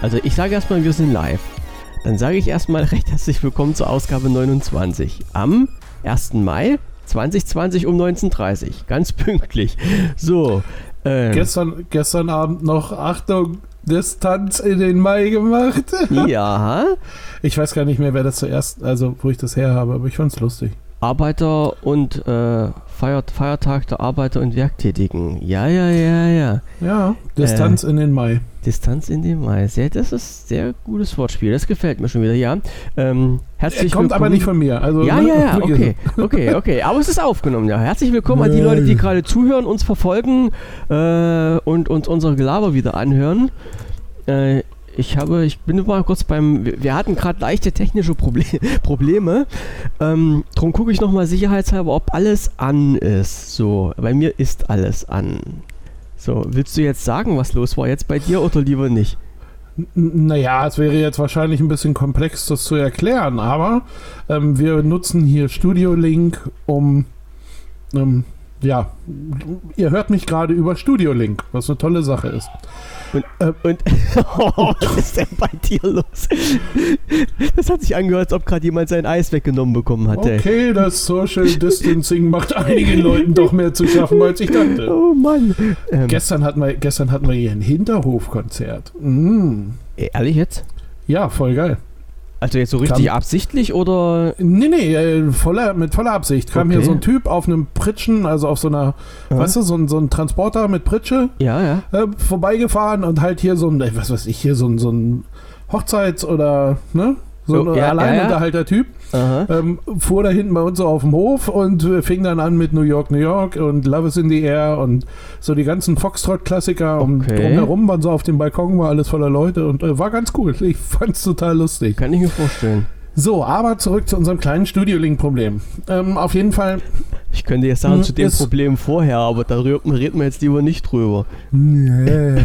Also ich sage erstmal, wir sind live. Dann sage ich erstmal recht herzlich willkommen zur Ausgabe 29 am 1. Mai 2020 um 19.30 Uhr. Ganz pünktlich. So. Äh, gestern, gestern Abend noch, Achtung, Distanz in den Mai gemacht. ja. Ich weiß gar nicht mehr, wer das zuerst, also wo ich das her habe, aber ich fand es lustig. Arbeiter und äh, Feiert, Feiertag der Arbeiter und Werktätigen. Ja, ja, ja, ja. Ja, Distanz äh, in den Mai. Distanz in den Mai. Sehr, das ist ein sehr gutes Wortspiel. Das gefällt mir schon wieder, ja. Ähm, herzlich Kommt willkommen. aber nicht von mir. Also, ja, ne? ja, ja, okay, okay, okay. Aber es ist aufgenommen, ja. Herzlich willkommen an die Leute, die gerade zuhören, uns verfolgen äh, und uns unser Gelaber wieder anhören. Äh, ich habe, ich bin mal kurz beim, wir hatten gerade leichte technische Proble Probleme. Ähm, drum gucke ich nochmal sicherheitshalber, ob alles an ist. So, bei mir ist alles an. So, willst du jetzt sagen, was los war jetzt bei dir oder lieber nicht? Naja, es wäre jetzt wahrscheinlich ein bisschen komplex, das zu erklären, aber ähm, wir nutzen hier Studio Link, um ähm, ja, ihr hört mich gerade über Studio Link, was eine tolle Sache ist. Und, äh, und oh, was ist denn bei dir los? Das hat sich angehört, als ob gerade jemand sein Eis weggenommen bekommen hatte. Okay, das Social Distancing macht einigen Leuten doch mehr zu schaffen, als ich dachte. Oh Mann. Ähm, gestern, hatten wir, gestern hatten wir hier ein Hinterhofkonzert. Mm. Ehrlich jetzt? Ja, voll geil. Also jetzt so richtig kam, absichtlich oder? Nee, nee, äh, voller, mit voller Absicht. Kam okay. hier so ein Typ auf einem Pritschen, also auf so einer, ja. weißt du, so ein, so ein Transporter mit Pritsche. Ja, ja. Äh, vorbeigefahren und halt hier so ein, was weiß ich, hier so ein, so ein Hochzeits- oder, ne? So ein ja, Alleinunterhalter-Typ. Ähm, fuhr da hinten bei uns so auf dem Hof und fing dann an mit New York, New York und Love is in the Air und so die ganzen Foxtrot-Klassiker. Okay. Und drumherum waren so auf dem Balkon, war alles voller Leute und äh, war ganz cool. Ich fand's total lustig. Kann ich mir vorstellen. So, aber zurück zu unserem kleinen Studio-Link-Problem. Ähm, auf jeden Fall. Ich könnte jetzt sagen, hm, zu dem Problem vorher, aber darüber reden wir jetzt lieber nicht drüber. Nee.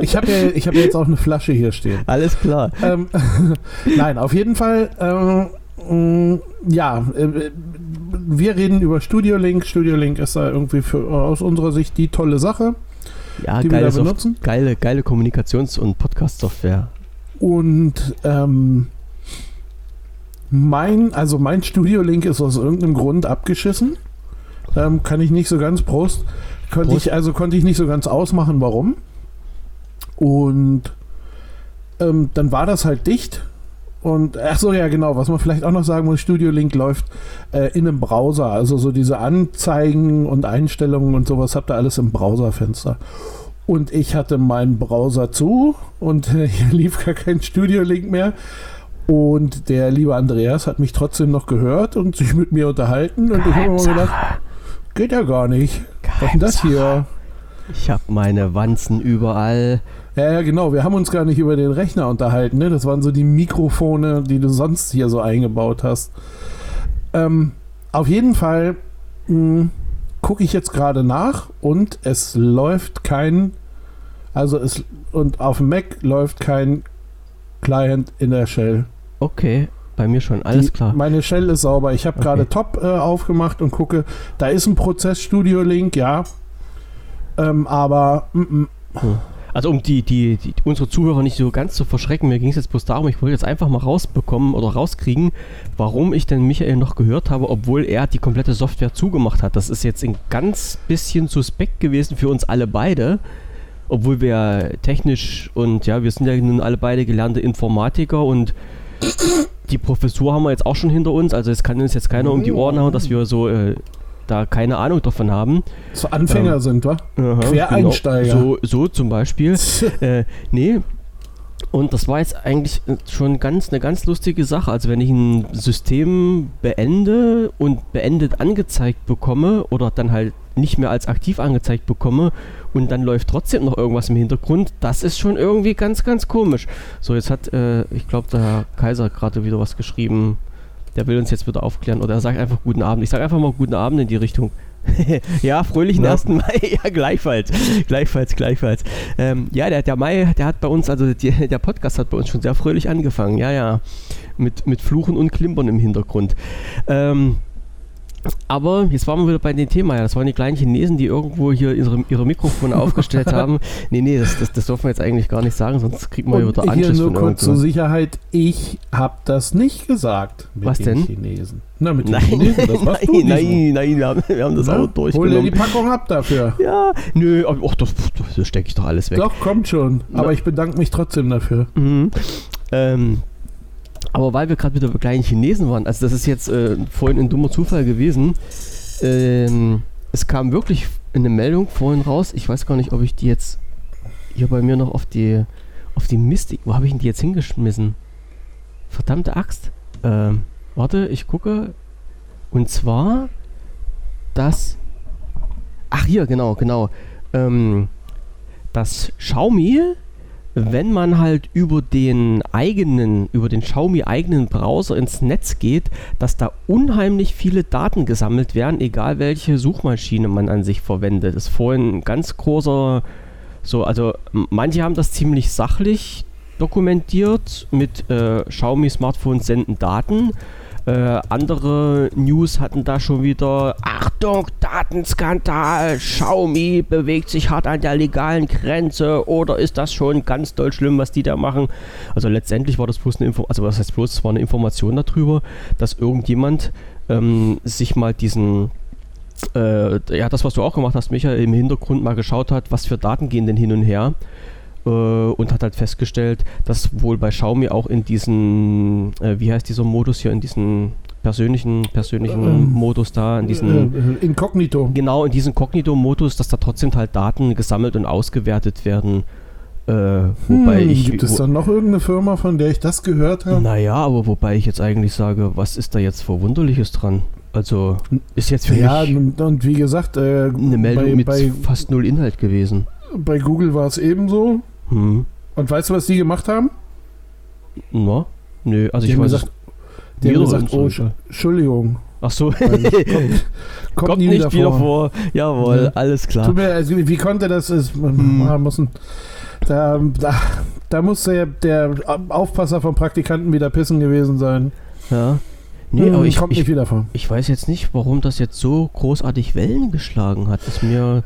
ich habe ja, hab ja jetzt auch eine Flasche hier stehen. Alles klar. Ähm, Nein, auf jeden Fall. Ähm, ja, äh, wir reden über Studio Link. Studio Link ist da irgendwie für, aus unserer Sicht die tolle Sache. Ja, die geile, wir da benutzen. geile, geile Kommunikations- und Podcast-Software. Und ähm, mein, also mein Studio-Link ist aus irgendeinem Grund abgeschissen. Ähm, kann ich nicht so ganz Prost. Konnte Prost. ich, also konnte ich nicht so ganz ausmachen, warum. Und ähm, dann war das halt dicht. Und ach so, ja, genau, was man vielleicht auch noch sagen muss, Studio Link läuft äh, in einem Browser. Also so diese Anzeigen und Einstellungen und sowas habt ihr alles im Browserfenster. Und ich hatte meinen Browser zu und äh, hier lief gar kein Studio Link mehr. Und der liebe Andreas hat mich trotzdem noch gehört und sich mit mir unterhalten. Und ich habe mir gedacht, geht ja gar nicht. Was ist denn das hier? Ich habe meine Wanzen überall. Ja, ja, genau. Wir haben uns gar nicht über den Rechner unterhalten. Ne? Das waren so die Mikrofone, die du sonst hier so eingebaut hast. Ähm, auf jeden Fall hm, gucke ich jetzt gerade nach und es läuft kein, also es und auf dem Mac läuft kein Client in der Shell. Okay, bei mir schon, alles Die, klar. Meine Shell ist sauber. Ich habe okay. gerade Top äh, aufgemacht und gucke, da ist ein Prozess-Studio-Link, ja. Ähm, aber. Mm, mm. Hm. Also um die, die, die, unsere Zuhörer nicht so ganz zu verschrecken, mir ging es jetzt bloß darum, ich wollte jetzt einfach mal rausbekommen oder rauskriegen, warum ich denn Michael noch gehört habe, obwohl er die komplette Software zugemacht hat. Das ist jetzt ein ganz bisschen suspekt gewesen für uns alle beide obwohl wir technisch und ja, wir sind ja nun alle beide gelernte Informatiker und die Professur haben wir jetzt auch schon hinter uns, also es kann uns jetzt keiner um die Ohren hauen, dass wir so äh, da keine Ahnung davon haben. So Anfänger ähm, sind wir. Quereinsteiger. Genau, so, so zum Beispiel. äh, nee. Und das war jetzt eigentlich schon ganz eine ganz lustige Sache. Also wenn ich ein System beende und beendet angezeigt bekomme oder dann halt nicht mehr als aktiv angezeigt bekomme und dann läuft trotzdem noch irgendwas im Hintergrund, das ist schon irgendwie ganz, ganz komisch. So, jetzt hat, äh, ich glaube, der Herr Kaiser gerade wieder was geschrieben. Der will uns jetzt wieder aufklären oder er sagt einfach guten Abend. Ich sage einfach mal guten Abend in die Richtung. ja, fröhlichen ja. 1. Mai. ja, gleichfalls. Gleichfalls, gleichfalls. Ähm, ja, der, der Mai, der hat bei uns, also die, der Podcast hat bei uns schon sehr fröhlich angefangen. Ja, ja. Mit, mit Fluchen und Klimpern im Hintergrund. Ähm, aber jetzt waren wir wieder bei dem Thema. Ja, das waren die kleinen Chinesen, die irgendwo hier ihre, ihre Mikrofone aufgestellt haben. Nee, nee, das, das, das dürfen wir jetzt eigentlich gar nicht sagen, sonst kriegt man Und wieder hier Anschluss nur kurz zur. Sicherheit, ich habe das nicht gesagt mit Was den denn? Chinesen. Na, mit den Nein, Chinesen, das warst nein, diesmal. nein, nein, wir haben, wir haben das Na, auch Hol dir durchgenommen. die Packung ab dafür. Ja, nö, aber ach, das, das stecke ich doch alles weg. Doch, kommt schon. Aber Na. ich bedanke mich trotzdem dafür. Mhm. Ähm, aber weil wir gerade wieder bei kleinen Chinesen waren, also das ist jetzt äh, vorhin ein dummer Zufall gewesen. Ähm, es kam wirklich eine Meldung vorhin raus. Ich weiß gar nicht, ob ich die jetzt hier bei mir noch auf die auf die Mystik. Wo habe ich denn die jetzt hingeschmissen? Verdammte Axt. Ähm, warte, ich gucke. Und zwar das. Ach hier, genau, genau. Ähm, das Xiaomi wenn man halt über den eigenen, über den Xiaomi eigenen Browser ins Netz geht, dass da unheimlich viele Daten gesammelt werden, egal welche Suchmaschine man an sich verwendet. Das ist vorhin ein ganz großer, so, also manche haben das ziemlich sachlich dokumentiert mit äh, Xiaomi Smartphones senden Daten. Äh, andere News hatten da schon wieder Achtung, Datenskandal, Xiaomi bewegt sich hart an der legalen Grenze oder ist das schon ganz doll schlimm, was die da machen? Also letztendlich war das bloß eine Info, also was heißt bloß, war eine Information darüber, dass irgendjemand ähm, sich mal diesen äh, ja, das, was du auch gemacht hast, Michael, im Hintergrund mal geschaut hat, was für Daten gehen denn hin und her äh, und hat halt festgestellt, dass wohl bei Xiaomi auch in diesen, äh, wie heißt dieser Modus hier, in diesen persönlichen, persönlichen Ähm, Modus da, in diesen, Äh, Inkognito. genau in diesem Kognito-Modus, dass da trotzdem halt Daten gesammelt und ausgewertet werden. Äh, wobei Hm, ich. gibt es wo- dann noch irgendeine Firma, von der ich das gehört habe? naja, aber wobei ich jetzt eigentlich sage, was ist da jetzt Verwunderliches dran? Also ist jetzt für Ja, mich und, und wie gesagt, äh, eine Meldung bei, mit bei, fast null Inhalt gewesen. bei Google war es ebenso. Hm. Und weißt du, was die gemacht haben? Na? Nö, also Die ich weiß gesagt, es- die haben gesagt, oh. Entschuldigung. Ach so, das kommt, kommt, nie wieder, vor. Jawohl, Ja. alles klar. Mir, also, wie konnte das? Ist, Hm. ah, muss ein, da, da, da muss der, der Aufpasser vom Praktikanten wieder pissen gewesen sein. Ja. Nee, Hm, aber ich, kommt ich, nicht wieder vor. ich weiß jetzt nicht, warum das jetzt so großartig Wellen geschlagen hat. Ist mir.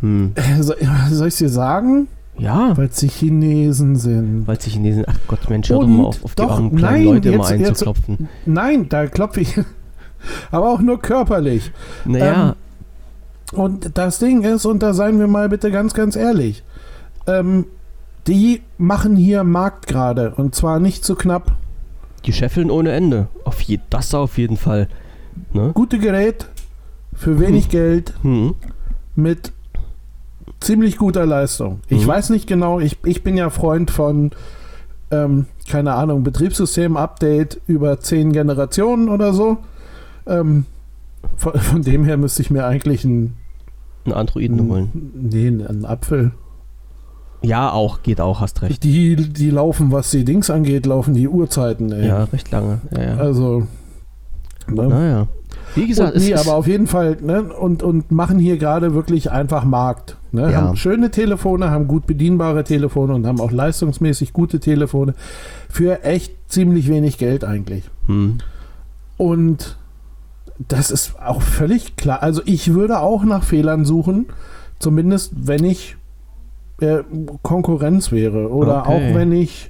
Hm. Äh, Soll, soll ich dir sagen? Ja, Weil es die Chinesen sind. weil sich Chinesen. Ach Gott, Mensch, hör doch mal auf, auf die doch, armen kleinen nein, Leute immer jetzt- jetzt- einzuklopfen. Nein, da klopfe ich. Aber auch nur körperlich. Naja, Und das Ding ist, und da seien wir mal bitte ganz, ganz ehrlich, ähm, die machen hier Markt gerade. Und zwar nicht zu knapp. die scheffeln ohne Ende. Auf je, das auf jeden Fall. Ne? Gute Gerät für wenig Geld Hm. mit ziemlich guter Leistung. Ich Mhm. weiß nicht genau, ich, ich bin ja Freund von, ähm, keine Ahnung, Betriebssystem-Update über zehn Generationen oder so. Ähm, von, von dem her müsste ich mir eigentlich einen, Einen Androiden holen. nee, einen Apfel. Ja, auch, geht auch, hast recht. Die, die laufen, was die Dings angeht, laufen die Uhrzeiten, ey. Ja, recht lange. Ja, ja. Also. Ne? Naja. Wie gesagt, Und, nee, aber auf jeden Fall, ne, und, und machen hier gerade wirklich einfach Markt. Ne? Ja. Haben schöne Telefone, haben gut bedienbare Telefone und haben auch leistungsmäßig gute Telefone für echt ziemlich wenig Geld eigentlich. hm. Und das ist auch völlig klar. Also ich würde auch nach Fehlern suchen, zumindest wenn ich äh, Konkurrenz wäre oder Okay. auch wenn ich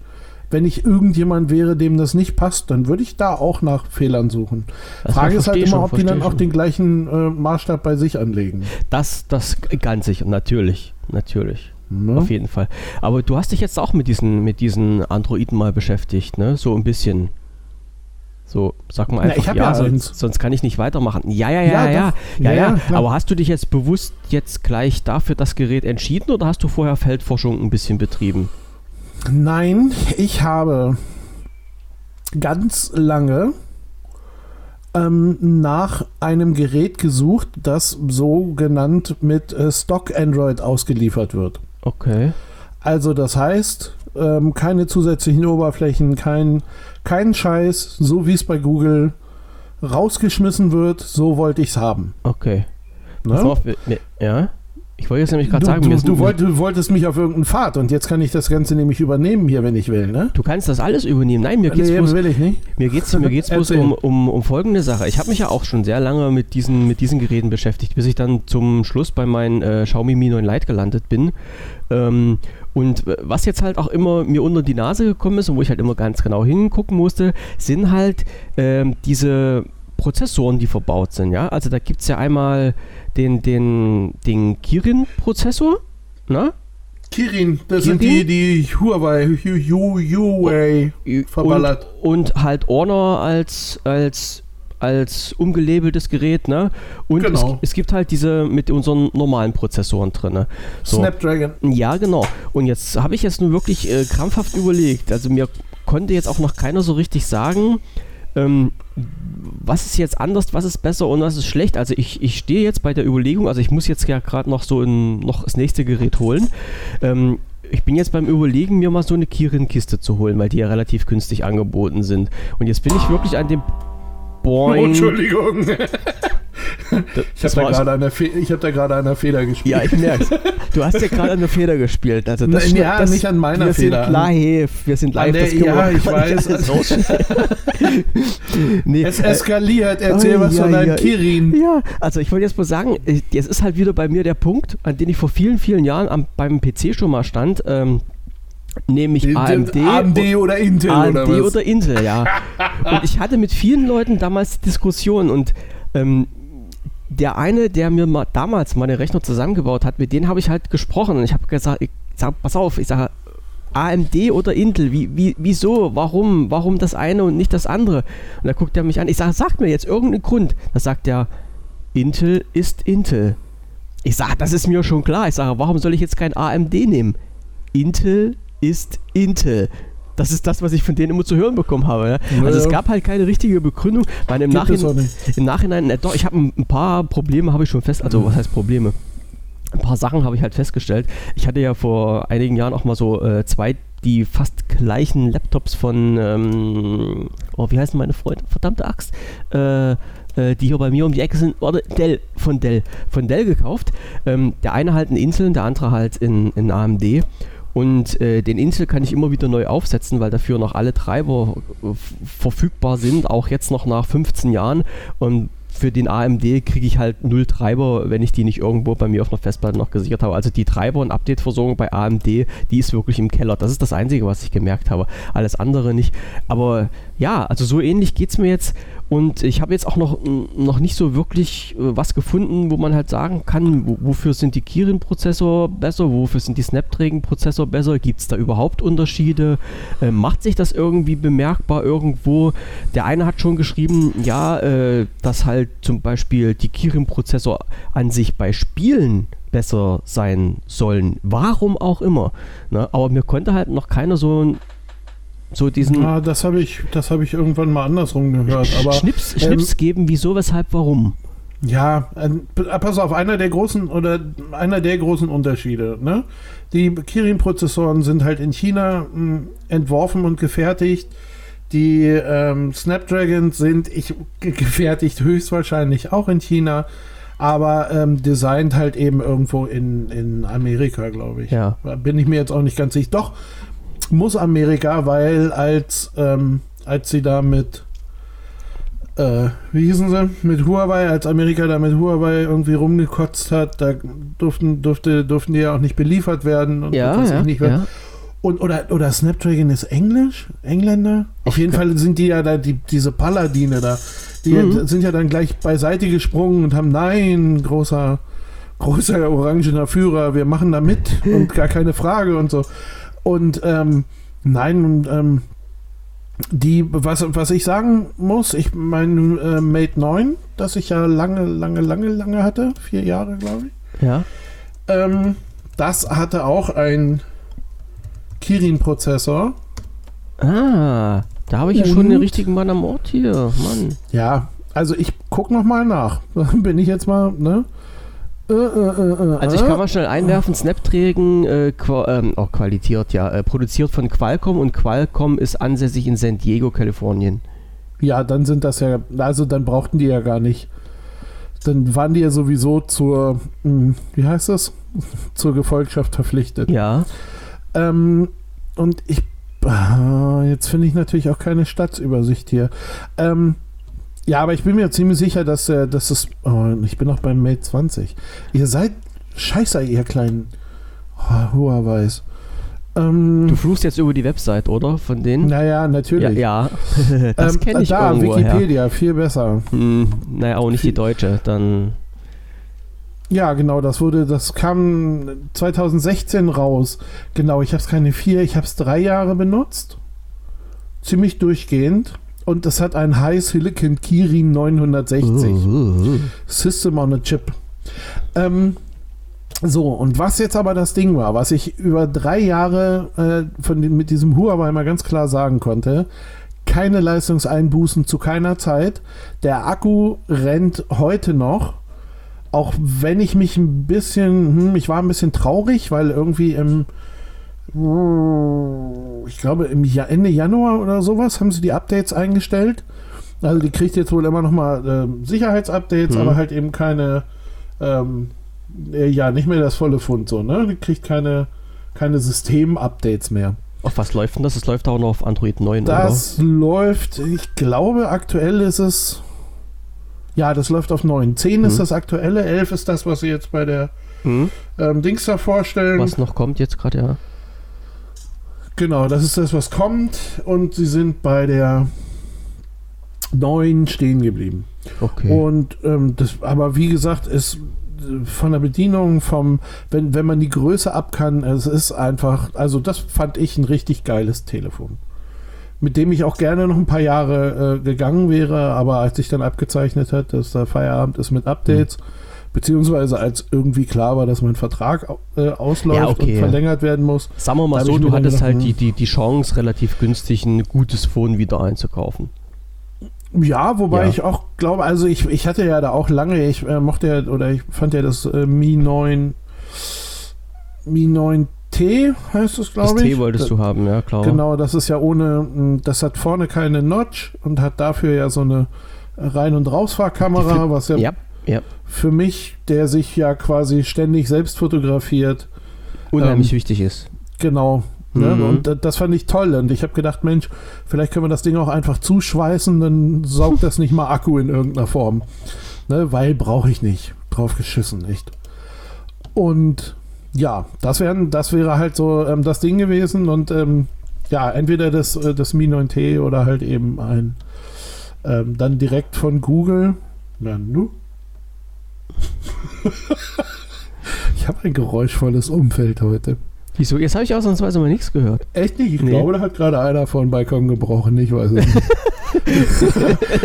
wenn ich irgendjemand wäre, dem das nicht passt, dann würde ich da auch nach Fehlern suchen. Das Frage ist halt immer, schon, ob die dann versteh auch schon. den gleichen äh, Maßstab bei sich anlegen. Das, das ganz sicher, natürlich. Natürlich. Ne? Auf jeden Fall. Aber du hast dich jetzt auch mit diesen, mit diesen Androiden mal beschäftigt, ne? So ein bisschen. So, sag mal Na, einfach, ich hab ja, ja sonst, sonst kann ich nicht weitermachen. Ja, ja, ja, Ja, ja, ja, ja, Ja. Aber hast du dich jetzt bewusst jetzt gleich dafür das Gerät entschieden oder hast du vorher Feldforschung ein bisschen betrieben? Nein, ich habe ganz lange ähm, nach einem Gerät gesucht, das so genannt mit äh, Stock Android ausgeliefert wird. Okay. Also das heißt, ähm, keine zusätzlichen Oberflächen, kein, kein Scheiß, so wie es bei Google rausgeschmissen wird, so wollte ich es haben. Okay. Ne? Auf, ja. Ich wollte jetzt nämlich gerade sagen, du, du, wollt, du, wolltest mich auf irgendeinen Pfad und jetzt kann ich das Ganze nämlich übernehmen hier, wenn ich will, ne? Du kannst das alles übernehmen. Nein, mir geht's nee, bloß, will ich nicht. Mir geht's, mir geht's bloß um, um, um folgende Sache. Ich habe mich ja auch schon sehr lange mit diesen, mit diesen Geräten beschäftigt, bis ich dann zum Schluss bei meinen äh, Xiaomi Mi 9 Lite gelandet bin. Ähm, und was jetzt halt auch immer mir unter die Nase gekommen ist und wo ich halt immer ganz genau hingucken musste, sind halt ähm, diese Prozessoren, die verbaut sind. Ja? Also da gibt es ja einmal den, den, den Kirin-Prozessor. Ne? Kirin, das Kirin? sind die, die Huawei, Huawei verballert. Und, und halt Honor als, als als umgelabeltes Gerät, ne? Und genau. es, es, gibt halt diese mit unseren normalen Prozessoren drin. Ne? So. Snapdragon. Ja, genau. Und jetzt habe ich jetzt nur wirklich äh, krampfhaft überlegt. Also mir konnte jetzt auch noch keiner so richtig sagen, ähm, was ist jetzt anders, was ist besser und was ist schlecht. Also ich, ich stehe jetzt bei der Überlegung, also ich muss jetzt ja gerade noch so in, noch das nächste Gerät holen. Ähm, ich bin jetzt beim Überlegen, mir mal so eine Kirin-Kiste zu holen, weil die ja relativ günstig angeboten sind. Und jetzt bin ich wirklich an dem Boing. Oh, Entschuldigung. Ich habe da gerade eine, hab da eine Feder gespielt. Ja, ich merke Du hast ja gerade eine Feder gespielt. Also das Nein, ja, das, nicht an meiner wir Feder. Sind live. Wir sind live. Der, ja, ich weiß. nee, es eskaliert. Erzähl oh, was ja, von deinem ja, Kirin. Ja, also ich wollte jetzt mal sagen, jetzt ist halt wieder bei mir der Punkt, an dem ich vor vielen, vielen Jahren am, beim PC schon mal stand. Ähm, Nämlich AMD, AMD oder Intel AMD oder, was? oder Intel, ja. und ich hatte mit vielen Leuten damals Diskussionen und ähm, der eine, der mir mal, damals meine Rechner zusammengebaut hat, mit denen habe ich halt gesprochen und ich habe gesagt, ich sag, pass auf, ich sage, AMD oder Intel, wie, wie, wieso, warum, warum das eine und nicht das andere? Und da guckt er mich an, ich sage, sag mir jetzt irgendeinen Grund. Da sagt er, Intel ist Intel. Ich sage, das ist mir schon klar. Ich sage, warum soll ich jetzt kein AMD nehmen? Intel ist Intel. Das ist das, was ich von denen immer zu hören bekommen habe. Ja? Also es gab halt keine richtige Begründung. Weil im, Nachhinein, im Nachhinein, äh, doch, ich habe ein, ein, paar Probleme habe ich schon fest, also was heißt Probleme? Ein paar Sachen habe ich halt festgestellt. Ich hatte ja vor einigen Jahren auch mal so äh, zwei die fast gleichen Laptops von, ähm, oh, wie heißen meine Freunde? Verdammte Axt. Äh, äh die hier bei mir um die Ecke sind, oder Dell, von Dell, von Dell gekauft. Ähm, der eine halt in Intel, der andere halt in, in AMD. Und äh, den Intel kann ich immer wieder neu aufsetzen, weil dafür noch alle Treiber verfügbar sind, auch jetzt noch nach 15 Jahren. Und für den AMD kriege ich halt null Treiber, wenn ich die nicht irgendwo bei mir auf einer Festplatte noch gesichert habe. Also die Treiber- und Update-Versorgung bei AMD, die ist wirklich im Keller. Das ist das Einzige, was ich gemerkt habe. Alles andere nicht. Aber ja, also so ähnlich geht es mir jetzt. Und ich habe jetzt auch noch, noch nicht so wirklich äh, was gefunden, wo man halt sagen kann, wofür sind die Kirin-Prozessor besser, wofür sind die Snapdragon-Prozessor besser, gibt es da überhaupt Unterschiede, äh, macht sich das irgendwie bemerkbar irgendwo? Der eine hat schon geschrieben, ja, äh, dass halt zum Beispiel die Kirin-Prozessor an sich bei Spielen besser sein sollen, warum auch immer. Ne? Aber mir konnte halt noch keiner so ein so diesen. Ja, das habe ich, das ich irgendwann mal andersrum gehört. Aber, Schnips, Schnips ähm, geben, wieso, weshalb, warum? Ja, äh, pass auf, einer der großen oder einer der großen Unterschiede. Ne? Die Kirin-Prozessoren sind halt in China mh, hm, entworfen und gefertigt. Die ähm, Snapdragons sind ich, gefertigt höchstwahrscheinlich auch in China, aber ähm, designt halt eben irgendwo in, in Amerika, glaube ich. Ja. Bin ich mir jetzt auch nicht ganz sicher. Doch, muss Amerika, weil als, ähm, als sie da mit, äh, wie hießen sie, mit Huawei, als Amerika da mit Huawei irgendwie rumgekotzt hat, da durften, durfte, durften die ja auch nicht beliefert werden und ja, ja, nicht ja. Und, oder, oder Snapdragon ist Englisch? Engländer? Auf jeden Fall sind die ja da, die, diese Paladine da, die mhm. sind ja dann gleich beiseite gesprungen und haben, nein, großer, großer orangener Führer, wir machen da mit und gar keine Frage und so. Und ähm, nein, ähm, die, was, was ich sagen muss, ich mein äh, Mate 9, das ich ja lange, lange, lange, lange hatte, vier Jahre, glaube ich. Ja. Ähm, das hatte auch ein Kirin-Prozessor. Ah, da habe ich ja schon den richtigen Mann am Ort hier, Mann. Ja, also ich gucke noch mal nach. Bin ich jetzt mal, ne? Äh, äh, äh, also ich kann mal schnell einwerfen, Snapdragon äh, ähm, oh, qualitiert, ja, äh, produziert von Qualcomm und Qualcomm ist ansässig in San Diego, Kalifornien. Ja, dann sind das ja, also dann brauchten die ja gar nicht. Dann waren die ja sowieso zur, mh, hm, wie heißt das? zur Gefolgschaft verpflichtet. Ja. Ähm, und ich, ah, jetzt finde ich natürlich auch keine Stadtübersicht hier. Ähm, ja, aber ich bin mir ziemlich sicher, dass, äh, dass es, oh, ich bin noch beim Mate 20. Ihr seid scheiße, ihr kleinen oh, Huawei's. Ähm, du fluchst jetzt über die Website, oder? Von denen? Naja, natürlich. Ja, ja. das ähm, kenne ich Da, Wikipedia, her. viel besser. Hm, naja, auch nicht die deutsche, dann... Ja, genau, das wurde, das kam 2016 raus. Genau, ich habe es keine vier, ich habe es drei Jahre benutzt. Ziemlich durchgehend. Und das hat ein High Silicon Kirin 960. Uh, uh, uh. System on a Chip. Ähm, so, und was jetzt aber das Ding war, was ich über drei Jahre äh, von, mit diesem Huawei mal ganz klar sagen konnte, keine Leistungseinbußen zu keiner Zeit. Der Akku rennt heute noch, auch wenn ich mich ein bisschen, hm, ich war ein bisschen traurig, weil irgendwie im, ich glaube im Ende Januar oder sowas haben sie die Updates eingestellt. Also die kriegt jetzt wohl immer noch mal äh, Sicherheitsupdates, mhm. aber halt eben keine ähm, äh, ja, nicht mehr das volle Fund so, ne? Die kriegt keine, keine System-Updates mehr. Auf was läuft denn das? Es läuft auch noch auf Android 9, Das oder? läuft, ich glaube, aktuell ist es. Ja, das läuft auf 9. 10 mhm. ist das aktuelle, 11 ist das, was sie jetzt bei der mhm. ähm, Dings da vorstellen. Was noch kommt jetzt gerade, ja. Genau, das ist das, was kommt. Und sie sind bei der 9 stehen geblieben. Okay. Und ähm, das, aber wie gesagt, es von der Bedienung, vom, wenn, wenn man die Größe ab kann, es ist einfach, also das fand ich ein richtig geiles Telefon. Mit dem ich auch gerne noch ein paar Jahre äh, gegangen wäre, aber als sich dann abgezeichnet hat, dass der Feierabend ist mit Updates, mhm. Beziehungsweise als irgendwie klar war, dass mein Vertrag äh, ausläuft ja, okay. und verlängert werden muss. Sagen wir mal so, du hattest halt die, die, die Chance, relativ günstig ein gutes Phone wieder einzukaufen. Ja, wobei ja. ich auch glaube, also ich, ich hatte ja da auch lange, ich äh, mochte ja, oder ich fand ja das äh, Mi 9 Mi 9T heißt es, glaube ich. T wolltest das, du haben, ja, klar. Genau, das ist ja ohne, hm, das hat vorne keine Notch und hat dafür ja so eine Rein- und Rausfahrkamera, was ja, ja, ja, für mich, der sich ja quasi ständig selbst fotografiert, unheimlich ähm, wichtig ist. Genau, Ne? Mhm. Und das fand ich toll. Und ich habe gedacht, Mensch, vielleicht können wir das Ding auch einfach zuschweißen, dann saugt das nicht mal Akku in irgendeiner Form. Ne? Weil brauche ich nicht. Drauf geschissen, echt. Und ja, das, wären, das wäre halt so ähm, das Ding gewesen. Und ähm, ja, entweder das, äh, das Mi 9T oder halt eben ein ähm, dann direkt von Google. Ja, nu. ich habe ein geräuschvolles Umfeld heute. Wieso? Jetzt habe ich ausnahmsweise mal nichts gehört. Echt nicht? Ich nee. glaube, da hat gerade einer von Balkon gebrochen. Ich weiß es nicht.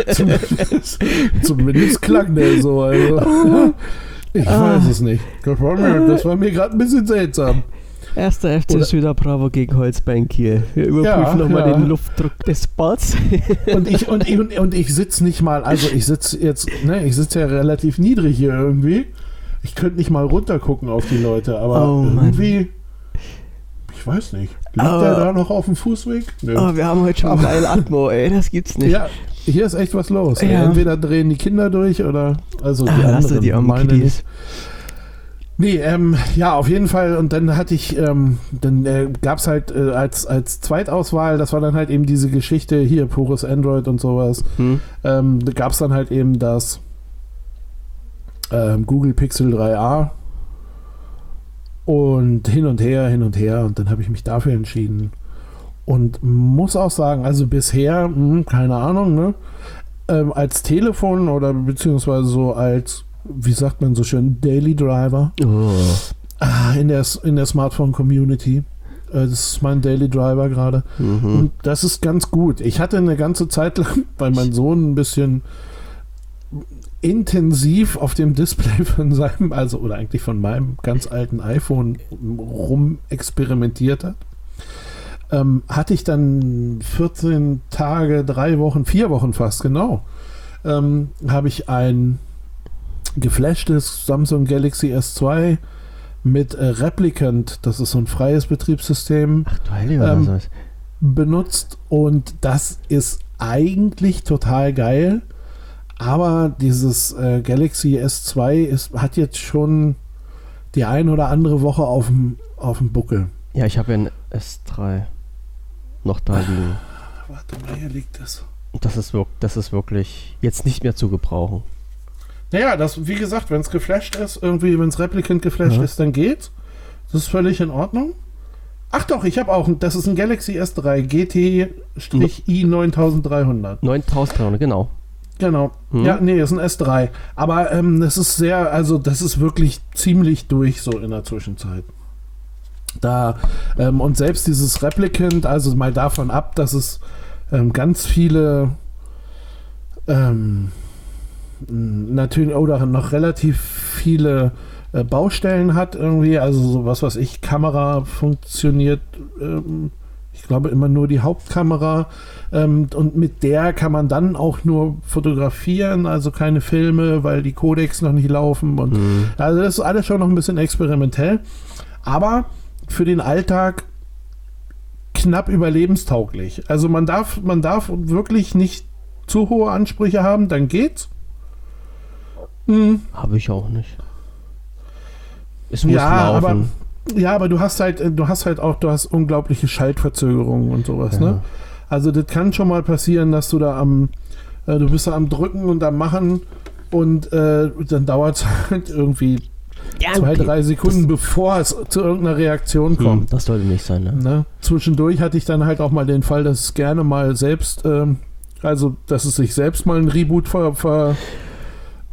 zumindest, zumindest klang der so. Also. Ich ah. weiß es nicht. Das war mir, mir gerade ein bisschen seltsam. Erster FC Süder Bravo gegen Holzbein Kiel. Wir überprüfen ja, nochmal ja. den Luftdruck des Balls. und ich, und ich, und, und ich sitze nicht mal, also ich sitze jetzt, ne, ich sitze ja relativ niedrig hier irgendwie. Ich könnte nicht mal runter gucken auf die Leute, aber oh, irgendwie. Mann ich weiß nicht. Liegt oh. der da noch auf dem Fußweg? Nö. Oh, wir haben heute schon geile Atmo, ey. Das gibt's nicht. Ja, hier ist echt was los. Ja. Entweder drehen die Kinder durch oder. Also die ah, anderen, die meine. Nee, ähm, ja, auf jeden Fall. Und dann hatte ich, ähm, dann äh, gab es halt äh, als, als Zweitauswahl, das war dann halt eben diese Geschichte hier, pures Android und sowas. Hm. Ähm, gab es dann halt eben das ähm, Google Pixel 3a und hin und her, hin und her. Und dann habe ich mich dafür entschieden. Und muss auch sagen, also bisher, mh, hm, keine Ahnung, ne? Ähm, als Telefon oder beziehungsweise so als, wie sagt man so schön, Daily Driver oh. ah, in, der, in der Smartphone-Community. Äh, das ist mein Daily Driver gerade. Mhm. Und das ist ganz gut. Ich hatte eine ganze Zeit lang, weil mein Sohn ein bisschen intensiv auf dem Display von seinem, also oder eigentlich von meinem ganz alten iPhone rum experimentiert hat, ähm, hatte ich dann 14 Tage, drei Wochen, vier Wochen fast genau, ähm, habe ich ein geflashtes Samsung Galaxy S2 mit äh, Replicant, das ist so ein freies Betriebssystem, Ach, du ähm, benutzt und das ist eigentlich total geil aber dieses äh, Galaxy S2 ist, hat jetzt schon die ein oder andere Woche auf dem, auf dem Buckel. Ja, ich habe ja ein S3 noch da liegen. Warte mal, hier liegt das. Das ist, das ist wirklich jetzt nicht mehr zu gebrauchen. Naja, das, wie gesagt, wenn es geflasht ist, irgendwie, wenn es Replicant geflasht ja. ist, dann geht's. Das ist völlig in Ordnung. Ach doch, ich habe auch, das ist ein Galaxy S3 GT-i 9300. 9300, genau. Genau. Hm. Ja, nee, ist ein S3. Aber ähm, das ist sehr, also das ist wirklich ziemlich durch so in der Zwischenzeit. Da, ähm, und selbst dieses Replicant, also mal davon ab, dass es ähm, ganz viele ähm, natürlich oder noch relativ viele äh, Baustellen hat irgendwie, also so was was ich, Kamera funktioniert, ähm, ich glaube immer nur die Hauptkamera ähm, und mit der kann man dann auch nur fotografieren, also keine Filme, weil die Codecs noch nicht laufen und mhm. also das ist alles schon noch ein bisschen experimentell, aber für den Alltag knapp überlebenstauglich. Also man darf, man darf wirklich nicht zu hohe Ansprüche haben, dann geht's. Mhm. Habe ich auch nicht. Es muss ja, laufen. Aber, ja, aber du hast halt, du hast halt auch, du hast unglaubliche Schaltverzögerungen und sowas, ja. ne? Also das kann schon mal passieren, dass du da am, äh, du bist da am Drücken und am Machen und äh, dann dauert es halt irgendwie ja, zwei, drei Sekunden, bevor es zu irgendeiner Reaktion hm, kommt. Das sollte nicht sein, ne? ne? Zwischendurch hatte ich dann halt auch mal den Fall, dass es gerne mal selbst, ähm, also dass es sich selbst mal ein Reboot ver, ver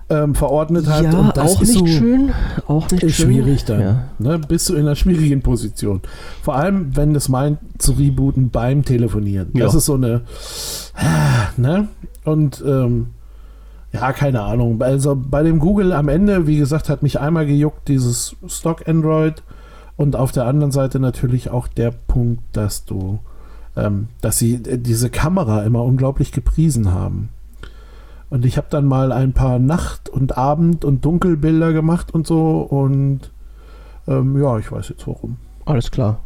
ähm, verordnet hat. Ja, und das auch nicht so, schön. Auch nicht ist schön. schwierig dann. Ja. Ne, bist du in einer schwierigen Position. Vor allem, wenn es meint, zu rebooten beim Telefonieren. Ja. Das ist so eine. Ne? Und ähm, ja, keine Ahnung. Also bei dem Google am Ende, wie gesagt, hat mich einmal gejuckt, dieses Stock Android. Und auf der anderen Seite natürlich auch der Punkt, dass du, ähm, dass sie äh, diese Kamera immer unglaublich gepriesen haben. Und ich habe dann mal ein paar Nacht- und Abend- und Dunkelbilder gemacht und so. Und ähm, ja, ich weiß jetzt warum. Alles klar.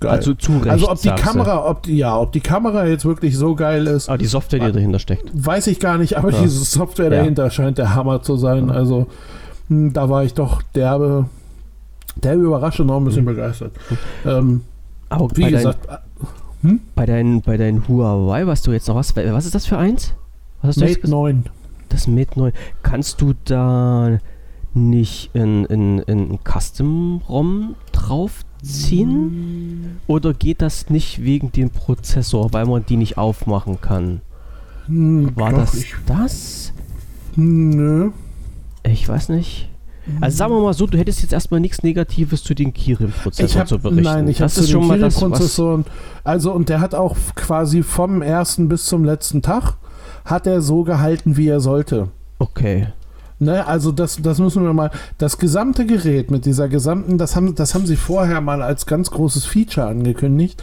Also zu Recht, Also ob die Kamera, ob die, ja, ob die Kamera jetzt wirklich so geil ist. Ah, die Software, die dahinter steckt. Weiß ich gar nicht, aber ja. diese Software ja. dahinter scheint der Hammer zu sein. Also hm, da war ich doch derbe, derbe überrascht und auch ein bisschen mhm. begeistert. Ähm, aber wie gesagt. Dein, äh, hm? Bei deinen, bei deinen Huawei, was du jetzt noch was, was ist das für eins? Was Mate du 9. Das Mate 9. Kannst du da nicht in, in, in Custom-ROM draufziehen? Mm. Oder geht das nicht wegen dem Prozessor, weil man die nicht aufmachen kann? Hm, War das ich, das? Nö. Ich weiß nicht. Also sagen wir mal so, du hättest jetzt erstmal nichts Negatives zu den Kirin-Prozessoren zu berichten. Nein, ich habe zu den Kirin-Prozessoren. Also und der hat auch quasi vom ersten bis zum letzten Tag hat er so gehalten, wie er sollte. Okay. Ne, also das, das müssen wir mal. Das gesamte Gerät mit dieser gesamten, das haben, das haben sie vorher mal als ganz großes Feature angekündigt,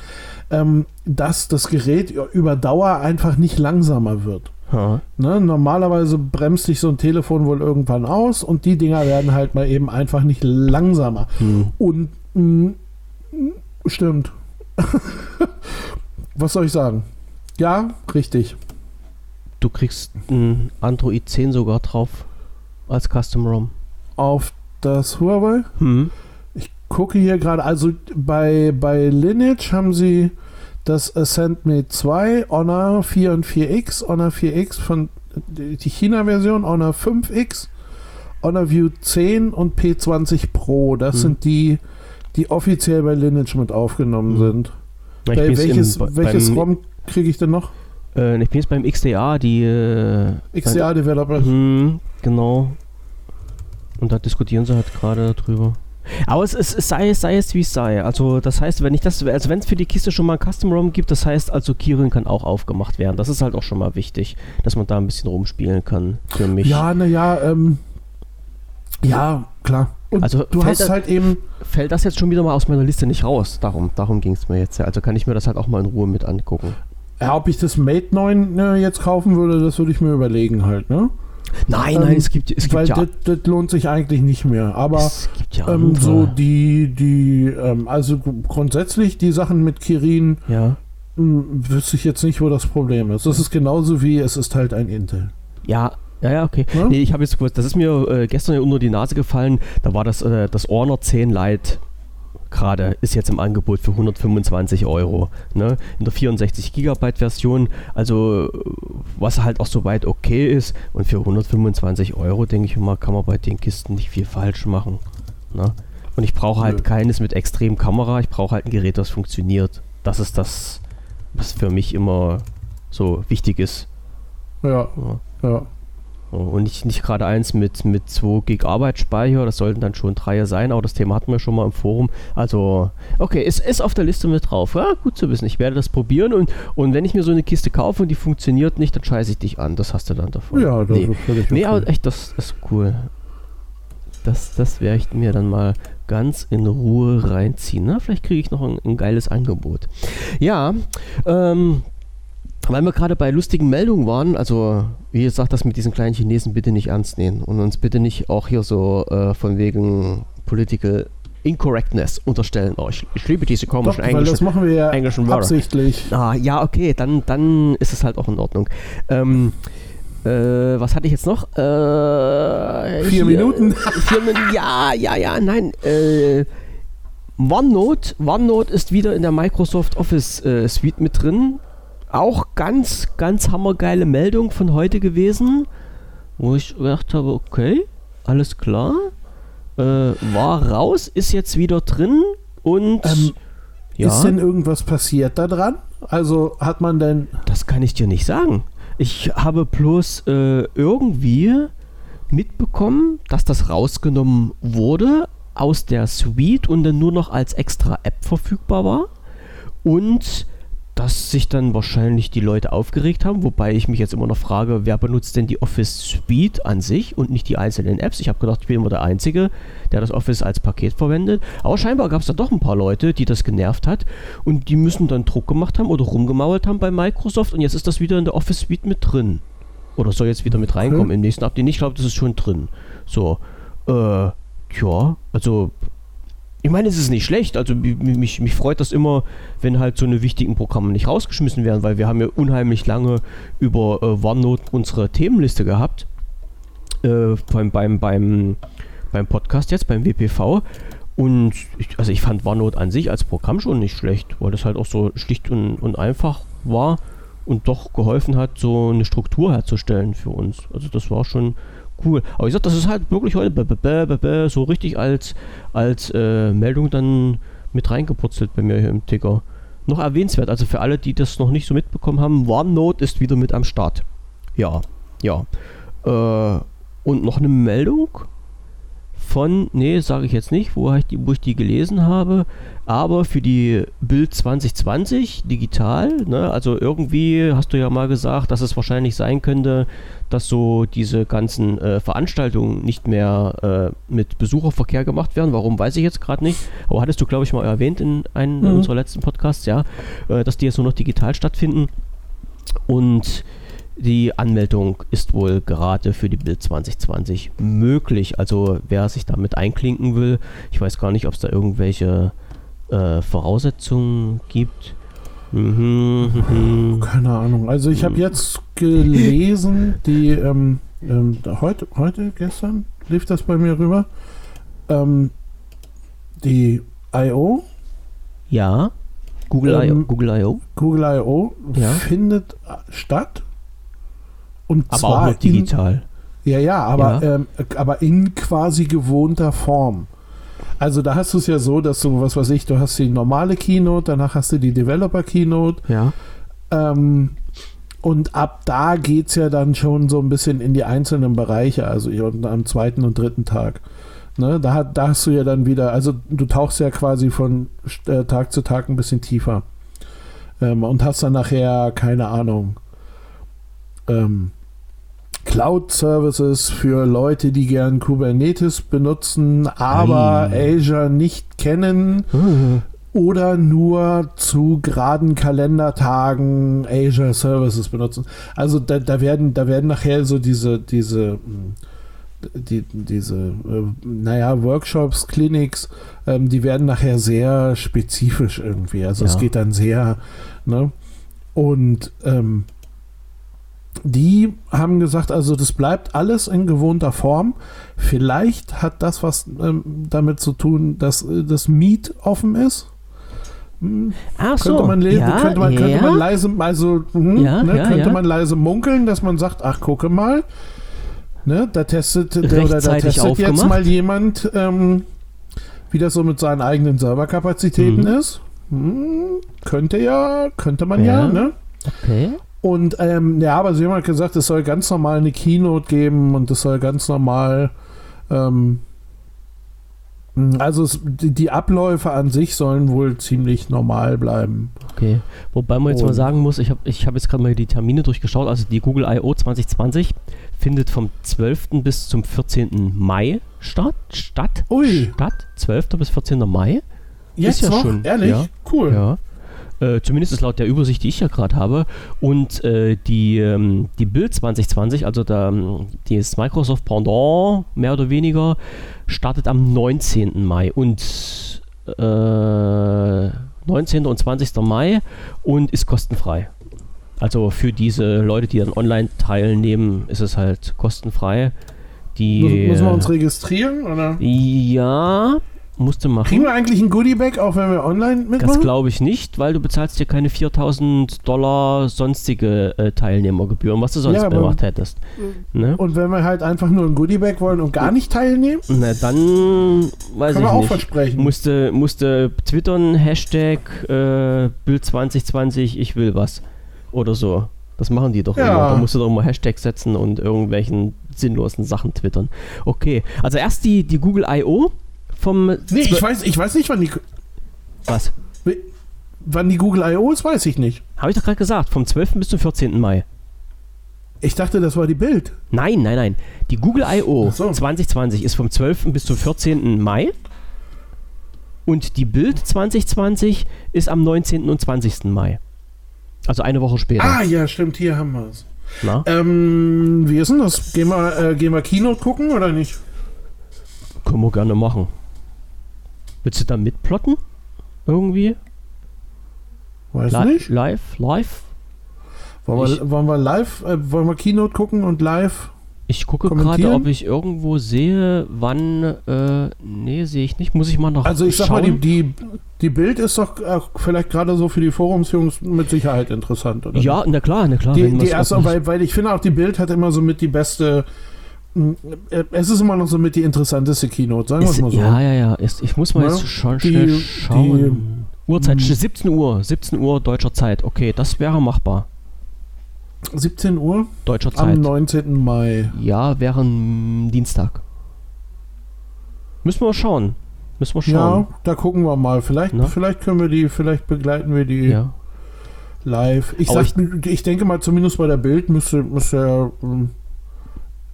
ähm, dass das Gerät über Dauer einfach nicht langsamer wird. Ne, normalerweise bremst sich so ein Telefon wohl irgendwann aus und die Dinger werden halt mal eben einfach nicht langsamer. Hm. Und mh, mm, stimmt. Was soll ich sagen? Ja, richtig. Du kriegst ein Android 10 sogar drauf als Custom ROM. Auf das Huawei? Hm. Ich gucke hier gerade, also bei, bei Lineage haben sie das Ascent Mate 2, Honor 4 und 4X, Honor 4X von die China-Version, Honor 5X, Honor View 10 und P20 Pro. Das hm. sind die, die offiziell bei Lineage mit aufgenommen hm. sind. bei welches, welches ROM kriege ich denn noch? Äh, ich bin jetzt beim XDA, die. Äh, XDA Developers. Hm, genau. Und da diskutieren sie halt gerade drüber. Aber es, es, es, sei, es sei es wie es sei. Also das heißt, wenn ich das, also wenn es für die Kiste schon mal ein Custom ROM gibt, das heißt also Kirin kann auch aufgemacht werden. Das ist halt auch schon mal wichtig, dass man da ein bisschen rumspielen kann für mich. Ja, naja, ähm, ja, klar. Und also du hast das, halt eben. Fällt das jetzt schon wieder mal aus meiner Liste nicht raus? Darum, darum ging es mir jetzt. Also kann ich mir das halt auch mal in Ruhe mit angucken. Ja, ob ich das Mate 9 ne, jetzt kaufen würde, das würde ich mir überlegen halt, ne? Nein, ähm, nein, es gibt, es gibt weil ja. Das, das lohnt sich eigentlich nicht mehr. Aber ja ähm, so die, die, ähm, also grundsätzlich die Sachen mit Kirin, ja. Hm, wüsste ich jetzt nicht, wo das Problem ist. Das ist genauso wie es ist halt ein Intel. Ja, Ja, ja, okay. Ja? Nee, ich habe jetzt kurz, das ist mir äh, gestern ja unter die Nase gefallen, da war das, äh, das Honor 10 Lite gerade ist jetzt im Angebot für 125 Euro. Ne? In der 64 Gigabyte Version, also was halt auch soweit okay ist. Und für 125 Euro, denke ich mal, kann man bei den Kisten nicht viel falsch machen. Ne? Und ich brauche halt Nö. keines mit extrem Kamera, ich brauche halt ein Gerät, das funktioniert. Das ist das, was für mich immer so wichtig ist. Ja. ja. ja. Und nicht, nicht gerade eins mit, mit 2 Gig Arbeitsspeicher, das sollten dann schon drei sein, aber das Thema hatten wir schon mal im Forum. Also, okay, es ist auf der Liste mit drauf. Ja, gut zu wissen. Ich werde das probieren und, und wenn ich mir so eine Kiste kaufe und die funktioniert nicht, dann scheiße ich dich an. Das hast du dann davon. Ja, das nee. ist völlig Nee, aber echt, das ist cool. Das, das werde ich mir dann mal ganz in Ruhe reinziehen. Na, vielleicht kriege ich noch ein, ein geiles Angebot. Ja, ähm, weil wir gerade bei lustigen Meldungen waren, also wie gesagt, das mit diesen kleinen Chinesen bitte nicht ernst nehmen und uns bitte nicht auch hier so äh, von wegen Political Incorrectness unterstellen. Oh, ich, ich liebe diese komischen Doch, englischen, das machen wir ja englischen Wörter. absichtlich. Ah, ja, okay, dann, dann ist es halt auch in Ordnung. Ähm, äh, was hatte ich jetzt noch? Äh, vier hier, Minuten. Vier Minuten. Ja, ja, ja, nein. Äh, OneNote, OneNote ist wieder in der Microsoft Office äh, Suite mit drin auch ganz, ganz hammergeile Meldung von heute gewesen, wo ich gedacht habe, okay, alles klar. Äh, war raus, ist jetzt wieder drin und ähm, ja. Ist denn irgendwas passiert da dran? Also hat man denn. Das kann ich dir nicht sagen. Ich habe bloß äh, irgendwie mitbekommen, dass das rausgenommen wurde aus der Suite und dann nur noch als extra App verfügbar war. Und dass sich dann wahrscheinlich die Leute aufgeregt haben, wobei ich mich jetzt immer noch frage, wer benutzt denn die Office Suite an sich und nicht die einzelnen Apps? Ich habe gedacht, ich bin immer der Einzige, der das Office als Paket verwendet. Aber scheinbar gab es da doch ein paar Leute, die das genervt hat und die müssen dann Druck gemacht haben oder rumgemauert haben bei Microsoft und jetzt ist das wieder in der Office Suite mit drin. Oder soll jetzt wieder mit reinkommen okay. im nächsten Update? Ich glaube, das ist schon drin. So, äh, ja, also ich meine, es ist nicht schlecht. Also mich, mich freut das immer, wenn halt so eine wichtigen Programme nicht rausgeschmissen werden, weil wir haben ja unheimlich lange über äh, OneNote unsere Themenliste gehabt. Äh, beim, beim, beim, beim Podcast jetzt, beim WPV. Und ich, also ich fand OneNote an sich als Programm schon nicht schlecht, weil das halt auch so schlicht und, und einfach war und doch geholfen hat, so eine Struktur herzustellen für uns. Also das war schon, cool. Aber ich sag, das ist halt wirklich heute so richtig als, als äh, Meldung dann mit reingeputzelt bei mir hier im Ticker. Noch erwähnenswert, also für alle, die das noch nicht so mitbekommen haben, OneNote ist wieder mit am Start. Ja, ja. Äh, und noch eine Meldung von, nee, sage ich jetzt nicht, wo ich, die, wo ich die gelesen habe, aber für die Bild 2020 digital, ne, also irgendwie hast du ja mal gesagt, dass es wahrscheinlich sein könnte, dass so diese ganzen äh, Veranstaltungen nicht mehr äh, mit Besucherverkehr gemacht werden. Warum, weiß ich jetzt gerade nicht. Aber hattest du, glaube ich, mal erwähnt in einem mhm. unserer letzten Podcasts, ja, äh, dass die jetzt nur noch digital stattfinden. Und die Anmeldung ist wohl gerade für die Bild 2020 möglich. Also wer sich damit einklinken will, ich weiß gar nicht, ob es da irgendwelche äh, Voraussetzungen gibt. Mhm. Keine Ahnung. Also ich habe jetzt gelesen, die ähm, ähm, heute, heute, gestern lief das bei mir rüber. Ähm, die I.O. Ja. Google ähm, I.O. Google I.O. Ja. findet statt und aber zwar auch nur digital. In, ja, ja, aber, ja. Ähm, aber in quasi gewohnter Form. Also da hast du es ja so, dass du, was weiß ich, du hast die normale Keynote, danach hast du die Developer Keynote. Ja. Ähm, und ab da geht es ja dann schon so ein bisschen in die einzelnen Bereiche, also am zweiten und dritten Tag. Ne, da, da hast du ja dann wieder, also du tauchst ja quasi von äh, Tag zu Tag ein bisschen tiefer. Ähm, und hast dann nachher, keine Ahnung, ähm, Cloud-Services für Leute, die gern Kubernetes benutzen, aber Ei. Azure nicht kennen. Mhm. Oder nur zu geraden Kalendertagen Azure Services benutzen. Also da, da, werden, da werden nachher so diese, diese, hm, die, diese, äh, naja, Workshops, Clinics, ähm, die werden nachher sehr spezifisch irgendwie. Also ja. es geht dann sehr, ne? Und ähm, die haben gesagt, also das bleibt alles in gewohnter Form. Vielleicht hat das was ähm, damit zu tun, dass äh, das Miet offen ist. Hm, Ach könnte so. man, ja, könnte, man, könnte ja. man leise, also hm, Ja, ne, könnte man leise munkeln, dass man sagt, ach gucke mal, ne, da testet, der, oder da testet jetzt mal jemand, ähm, wie das so mit seinen eigenen Serverkapazitäten Mhm. ist. Hm, könnte ja, könnte man ja, Ja. ne? Okay. Und ähm, ja, aber sie haben halt gesagt, es soll ganz normal eine Keynote geben und es soll ganz normal, ähm, also es, die, Abläufe an sich sollen wohl ziemlich normal bleiben. Okay. Wobei man jetzt mal Und- sagen muss, ich habe ich hab jetzt gerade mal die Termine durchgeschaut. Also die Google I.O. 2020 findet vom 12. bis zum 14. Mai statt. Statt. Ui. Statt. 12. bis 14. Mai. Jetzt ja noch? schon, Ehrlich? ja. Cool. Ja. Äh, zumindest ist laut der Übersicht, die ich ja gerade habe. Und äh, die, ähm, die Bild 2020, also der, ähm, das Microsoft Pendant, mehr oder weniger, startet am 19. Mai. Und äh, 19. und 20. Mai und ist kostenfrei. Also für diese Leute, die dann online teilnehmen, ist es halt kostenfrei. Die, Müssen, müssen wir uns registrieren? Oder? ja, musste machen. Kriegen wir eigentlich ein Goodie-Bag, auch wenn wir online Das mitmachen? glaube ich nicht, weil du bezahlst dir keine 4000 Dollar sonstige äh, Teilnehmergebühren, was du sonst Ja, gemacht hättest. Ne? Und wenn wir halt einfach nur ein Goodie-Bag wollen und gar nicht teilnehmen, Na, dann weiß wir ich auch nicht. versprechen. Musste, musste twittern, Hashtag äh, Bild 2020, ich will was. Oder so. Das machen die doch Ja. immer. Da musst du doch immer Hashtag setzen und irgendwelchen sinnlosen Sachen twittern. Okay, also erst die, die Google I.O. vom... nee, ich weiß, ich weiß nicht, wann die, Was? wann die Google I.O. ist, weiß ich nicht. Habe ich doch gerade gesagt, vom 12. bis zum 14. Mai. Ich dachte, das war die Bild. Nein, nein, nein. Die Google I.O. So. 2020 ist vom 12. bis zum 14. Mai. Und die Bild 2020 ist am 19. und 20. Mai. Also eine Woche später. Ah, ja, stimmt, hier haben wir es. Ähm, wie ist denn das? Gehen wir, äh, gehen wir Kino gucken oder nicht? Können wir gerne machen. Willst du da mitplotten? Irgendwie? Weiß Li nicht. Live? Live? Wollen Ich- wir, wollen wir live, äh, wollen wir Keynote gucken und live? Ich gucke gerade, ob ich irgendwo sehe, wann. Äh, nee, sehe ich nicht. Muss ich mal noch Also ich sag schauen. mal, die, die, die Bild ist doch auch vielleicht gerade so für die Forumsjungs mit Sicherheit interessant, oder? ja, na klar, na klar. Die, die erste, weil, weil ich finde auch, die Bild hat immer so mit die beste. Äh, Es ist immer noch so mit die interessanteste Keynote, sagen wir es mal so. Ja, ja, ja. Ich muss mal Ja, jetzt schon die- schnell die- schauen. Uhrzeit, Mhm. 17 Uhr. 17 Uhr deutscher Zeit. Okay, das wäre machbar. 17 Uhr Deutscher am Zeit. 19. Mai. Ja, wäre ein Dienstag. Müssen wir schauen. Müssen wir schauen. Ja, da gucken wir mal. Vielleicht, Na? vielleicht können wir die, vielleicht begleiten wir die Ja. live. Ich, sag, ich, denke mal, zumindest bei der Bild müsste, müsste ja ähm,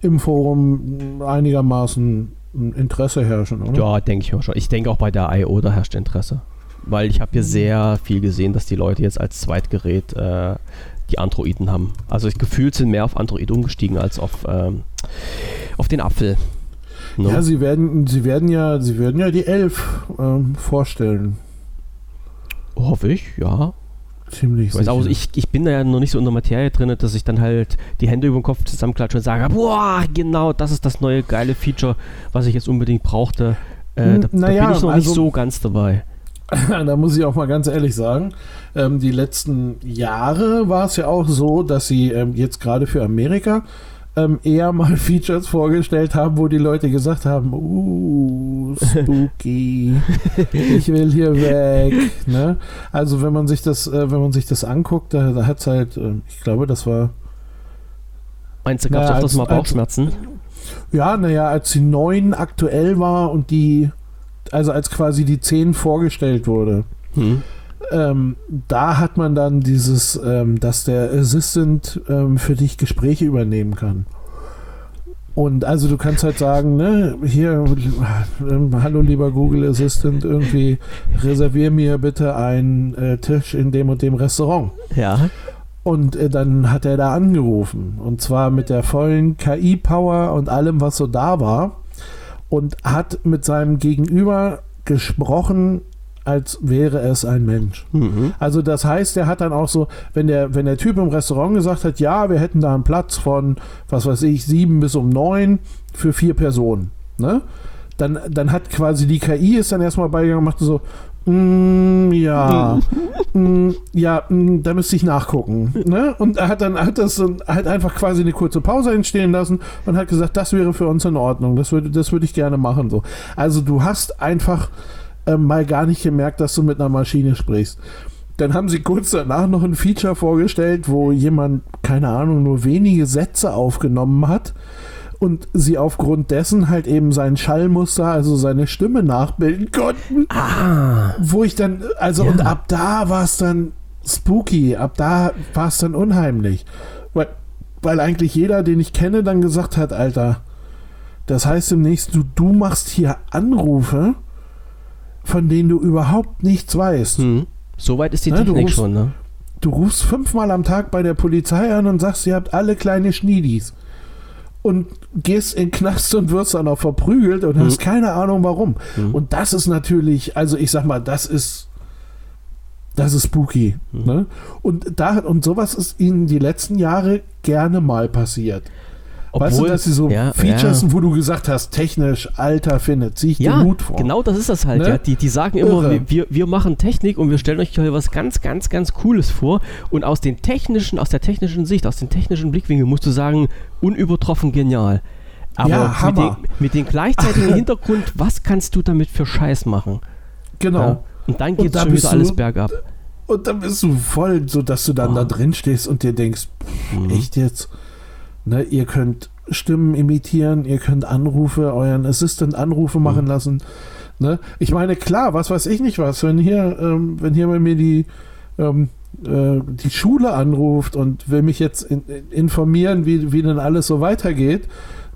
im Forum einigermaßen ein Interesse herrschen, oder? Ja, denke ich mal schon. Ich denke auch bei der I.O. da herrscht Interesse. Weil ich habe hier sehr viel gesehen, dass die Leute jetzt als Zweitgerät äh, die Androiden haben. Also ich gefühlt sind mehr auf Android umgestiegen als auf, ähm, auf den Apfel. Ne? Ja, sie werden, sie werden ja, sie werden ja die 11 ähm, vorstellen. Hoffe ich, ja. Ziemlich Ich, auch, ich, ich bin da ja noch nicht so in der Materie drin, dass ich dann halt die Hände über den Kopf zusammenklatsche und sage, boah, genau, das ist das neue geile Feature, was ich jetzt unbedingt brauchte. Äh, Hm, da, da naja, bin ich noch also- nicht so ganz dabei. da muss ich auch mal ganz ehrlich sagen, ähm, die letzten Jahre war es ja auch so, dass sie ähm, jetzt gerade für Amerika ähm, eher mal Features vorgestellt haben, wo die Leute gesagt haben, uh, spooky, ich will hier weg. Ne? Also wenn man sich das, äh, wenn man sich das anguckt, da, da hat es halt, äh, ich glaube, das war Meinst du, gab es Naja, als- mal als- Bauchschmerzen? Ja, naja, als die 9 aktuell war und die, also als quasi die 10 vorgestellt wurde, Hm. Ähm, da hat man dann dieses, ähm, dass der Assistant ähm, für dich Gespräche übernehmen kann. Und also du kannst halt sagen, ne, hier, ähm, hallo lieber Google Assistant, irgendwie reservier mir bitte einen äh, Tisch in dem und dem Restaurant. Ja. Und äh, dann hat er da angerufen. Und zwar mit der vollen KI-Power und allem, was so da war. Und hat mit seinem Gegenüber gesprochen, als wäre es ein Mensch. Mhm. Also das heißt, er hat dann auch so, wenn der, wenn der Typ im Restaurant gesagt hat, ja, wir hätten da einen Platz von, was weiß ich, sieben bis um neun für vier Personen, ne? Dann, dann hat quasi die KI ist dann erstmal beigegangen und machte so, Mm, ja, mm, ja, mm, da müsste ich nachgucken. Ne? Und er hat dann hat das halt einfach quasi eine kurze Pause entstehen lassen und hat gesagt, das wäre für uns in Ordnung. Das würde, das würde ich gerne machen. So. Also du hast einfach äh, mal gar nicht gemerkt, dass du mit einer Maschine sprichst. Dann haben sie kurz danach noch ein Feature vorgestellt, wo jemand, keine Ahnung, nur wenige Sätze aufgenommen hat und sie aufgrund dessen halt eben sein Schallmuster, also seine Stimme nachbilden konnten. Ah. Wo ich dann, also ja. und ab da war es dann spooky, ab da war es dann unheimlich. Weil, weil eigentlich jeder, den ich kenne, dann gesagt hat, Alter, das heißt demnächst, du, du machst hier Anrufe, von denen du überhaupt nichts weißt. Hm. Soweit ist die Technik rufst, schon, ne? Du rufst fünfmal am Tag bei der Polizei an und sagst, ihr habt alle kleine Schniedis und gehst in den Knast und wirst dann auch verprügelt und mhm. hast keine Ahnung warum. Mhm. Und das ist natürlich, also ich sag mal, das ist das ist spooky. Mhm. Ne? Und da und sowas ist ihnen die letzten Jahre gerne mal passiert. Obwohl, weißt du, dass sie so ja, Features, ja. wo du gesagt hast, technisch, Alter, findet, zieh ich ja, den Hut vor. genau das ist das halt. Ne? Ja. Die, die sagen immer, wir, wir machen Technik und wir stellen euch hier was ganz, ganz, ganz Cooles vor. Und aus den technischen, aus der technischen Sicht, aus den technischen Blickwinkeln musst du sagen, unübertroffen genial. Aber ja, mit, den, mit dem gleichzeitigen Hintergrund, was kannst du damit für Scheiß machen? Genau. Und dann geht da schon wieder alles bergab. Und dann bist du voll, so dass du dann oh. da drin stehst und dir denkst, mhm. echt jetzt? Ne, ihr könnt Stimmen imitieren, ihr könnt Anrufe, euren Assistant Anrufe machen mhm. lassen. Ne? Ich meine, klar, was weiß ich nicht was, wenn hier, ähm, wenn hier bei mir die, ähm, äh, die Schule anruft und will mich jetzt in, informieren, wie, wie denn alles so weitergeht,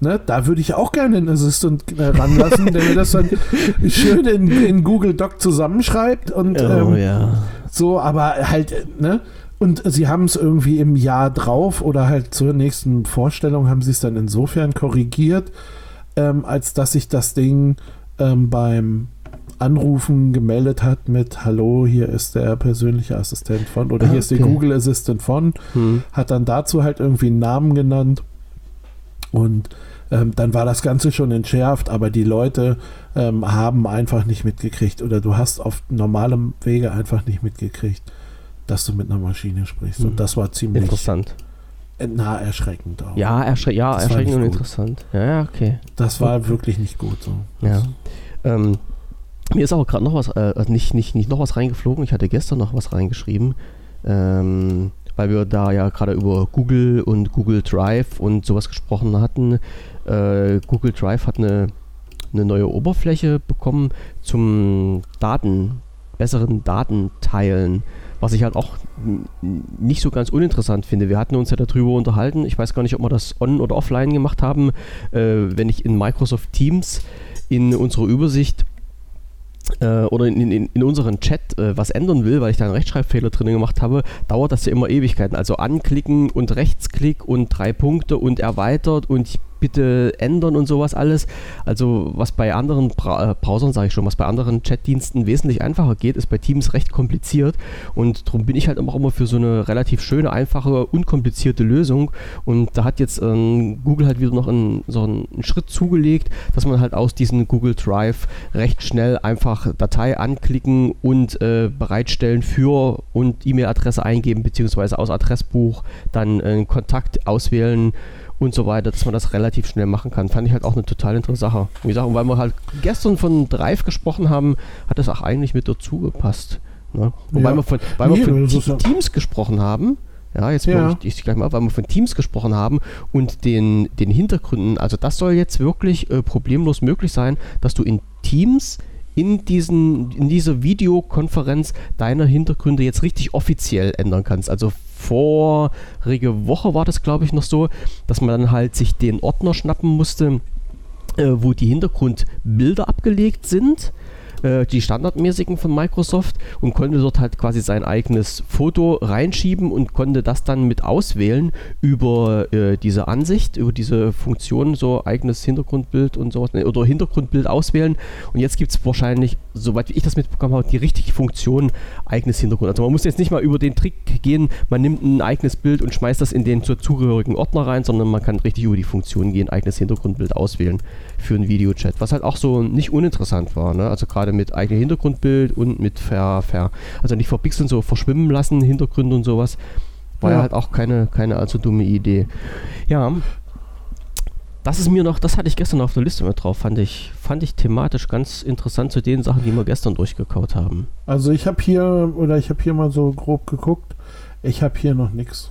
Ne, da würde ich auch gerne einen Assistant äh, ranlassen, der mir das dann schön in, in, Google Doc zusammenschreibt und oh, ähm, ja. so, aber halt, ne, und sie haben es irgendwie im Jahr drauf oder halt zur nächsten Vorstellung haben sie es dann insofern korrigiert, ähm, als dass sich das Ding ähm, beim Anrufen gemeldet hat mit Hallo, hier ist der persönliche Assistent von oder ah, hier ist der Google Assistant von, hm. hat dann dazu halt irgendwie einen Namen genannt. Und ähm, dann war das Ganze schon entschärft, aber die Leute ähm, haben einfach nicht mitgekriegt oder du hast auf normalem Wege einfach nicht mitgekriegt dass du mit einer Maschine sprichst. Und hm. das war ziemlich interessant. Na, erschreckend auch. Ja, erschre ja erschreckend und gut. interessant. Ja, ja, okay. Das war wirklich nicht gut so. Ja. Ähm, mir ist auch gerade noch was, äh, nicht, nicht, nicht noch was reingeflogen. Ich hatte gestern noch was reingeschrieben. Ähm, weil wir da ja gerade über Google und Google Drive und sowas gesprochen hatten. Äh, Google Drive hat eine, eine neue Oberfläche bekommen zum Daten, besseren Datenteilen. Was ich halt auch nicht so ganz uninteressant finde. Wir hatten uns ja darüber unterhalten. Ich weiß gar nicht, ob wir das on- oder offline gemacht haben. Äh, wenn ich in Microsoft Teams in unserer Übersicht äh, oder in, in, in unseren Chat äh, was ändern will, weil ich da einen Rechtschreibfehler drin gemacht habe, dauert das ja immer Ewigkeiten. Also anklicken und Rechtsklick und drei Punkte und erweitert und ich bitte ändern und sowas alles. Also was bei anderen Bra äh, Browsern, sage ich schon, was bei anderen Chatdiensten wesentlich einfacher geht, ist bei Teams recht kompliziert. Und darum bin ich halt auch immer für so eine relativ schöne, einfache, unkomplizierte Lösung. Und da hat jetzt ähm, Google halt wieder noch einen, so einen Schritt zugelegt, dass man halt aus diesem Google Drive recht schnell einfach Datei anklicken und äh, bereitstellen für und E-Mail-Adresse eingeben, beziehungsweise aus Adressbuch dann äh, Kontakt auswählen und so weiter, dass man das relativ schnell machen kann. Fand ich halt auch eine total interessante Sache. Wie gesagt, und weil wir halt gestern von Drive gesprochen haben, hat das auch eigentlich mit dazu gepasst. Ne? Wobei ja. wir von, weil nee, wir von Teams gesprochen haben, ja, jetzt ja. ich, ich gleich mal, weil wir von Teams gesprochen haben und den, den Hintergründen, also das soll jetzt wirklich äh, problemlos möglich sein, dass du in Teams in, diesen, in dieser Videokonferenz deine Hintergründe jetzt richtig offiziell ändern kannst. Also vorige Woche war das, glaube ich, noch so, dass man dann halt sich den Ordner schnappen musste, äh, wo die Hintergrundbilder abgelegt sind. Äh, die standardmäßigen von Microsoft und konnte dort halt quasi sein eigenes Foto reinschieben und konnte das dann mit auswählen über äh, diese Ansicht, über diese Funktion, so eigenes Hintergrundbild und sowas, ne, oder Hintergrundbild auswählen. Und jetzt gibt es wahrscheinlich, soweit ich das mitbekommen habe, die richtige Funktion, eigenes Hintergrund. Also man muss jetzt nicht mal über den Trick gehen, man nimmt ein eigenes Bild und schmeißt das in den zugehörigen Ordner rein, sondern man kann richtig über die Funktion gehen, eigenes Hintergrundbild auswählen für einen Videochat, was halt auch so nicht uninteressant war. Ne? Also gerade mit eigenem Hintergrundbild und mit ver, ver, also nicht verpixeln, so verschwimmen lassen, Hintergründe und sowas. War ja. ja halt auch keine, keine allzu dumme Idee. Ja, das ist mir noch, das hatte ich gestern auf der Liste mit drauf, fand ich, fand ich thematisch ganz interessant zu den Sachen, die wir gestern durchgekaut haben. Also ich habe hier, oder ich habe hier mal so grob geguckt, ich habe hier noch nichts.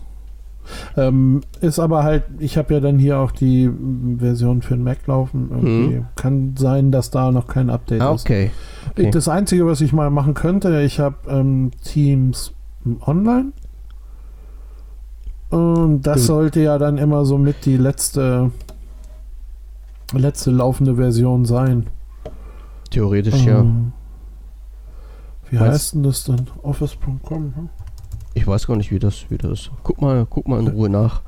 Ähm, ist aber halt, ich habe ja dann hier auch die Version für den Mac laufen. Hm. Kann sein, dass da noch kein Update ah, okay. ist. Okay. Das Einzige, was ich mal machen könnte, ich habe ähm, Teams online. Und das sollte ja dann immer so mit die letzte letzte laufende Version sein. Theoretisch, ähm, ja. Wie Weiß heißt denn das dann? Office.com? Hm? Ich weiß gar nicht, wie das, wie das. Guck mal, guck mal in Ruhe nach.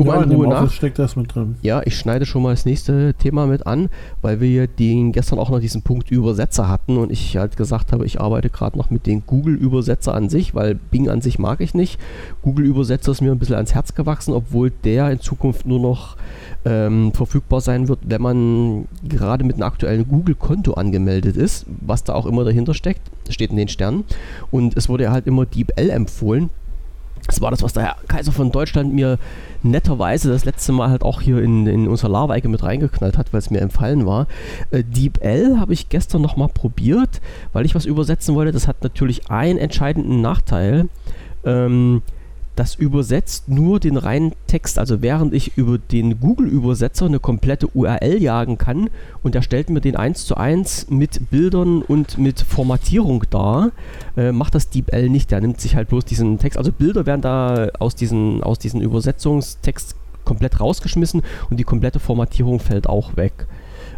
Guck ja, mal in Ruhe nach. steckt das mit drin. Ja, ich schneide schon mal das nächste Thema mit an, weil wir den gestern auch noch diesen Punkt Übersetzer hatten und ich halt gesagt habe, ich arbeite gerade noch mit den Google-Übersetzer an sich, weil Bing an sich mag ich nicht. Google-Übersetzer ist mir ein bisschen ans Herz gewachsen, obwohl der in Zukunft nur noch ähm, verfügbar sein wird, wenn man gerade mit einem aktuellen Google-Konto angemeldet ist, was da auch immer dahinter steckt, steht in den Sternen. Und es wurde halt immer DeepL empfohlen. Das war das, was der Herr Kaiser von Deutschland mir netterweise das letzte Mal halt auch hier in, in unsere Larweike mit reingeknallt hat, weil es mir empfallen war. Äh, DeepL habe ich gestern nochmal probiert, weil ich was übersetzen wollte. Das hat natürlich einen entscheidenden Nachteil. Ähm, das übersetzt nur den reinen Text. Also während ich über den Google-Übersetzer eine komplette URL jagen kann und er stellt mir den 1 zu 1 mit Bildern und mit Formatierung dar, äh, macht das DeepL nicht. Der nimmt sich halt bloß diesen Text. Also Bilder werden da aus diesen, aus diesen Übersetzungstext komplett rausgeschmissen und die komplette Formatierung fällt auch weg.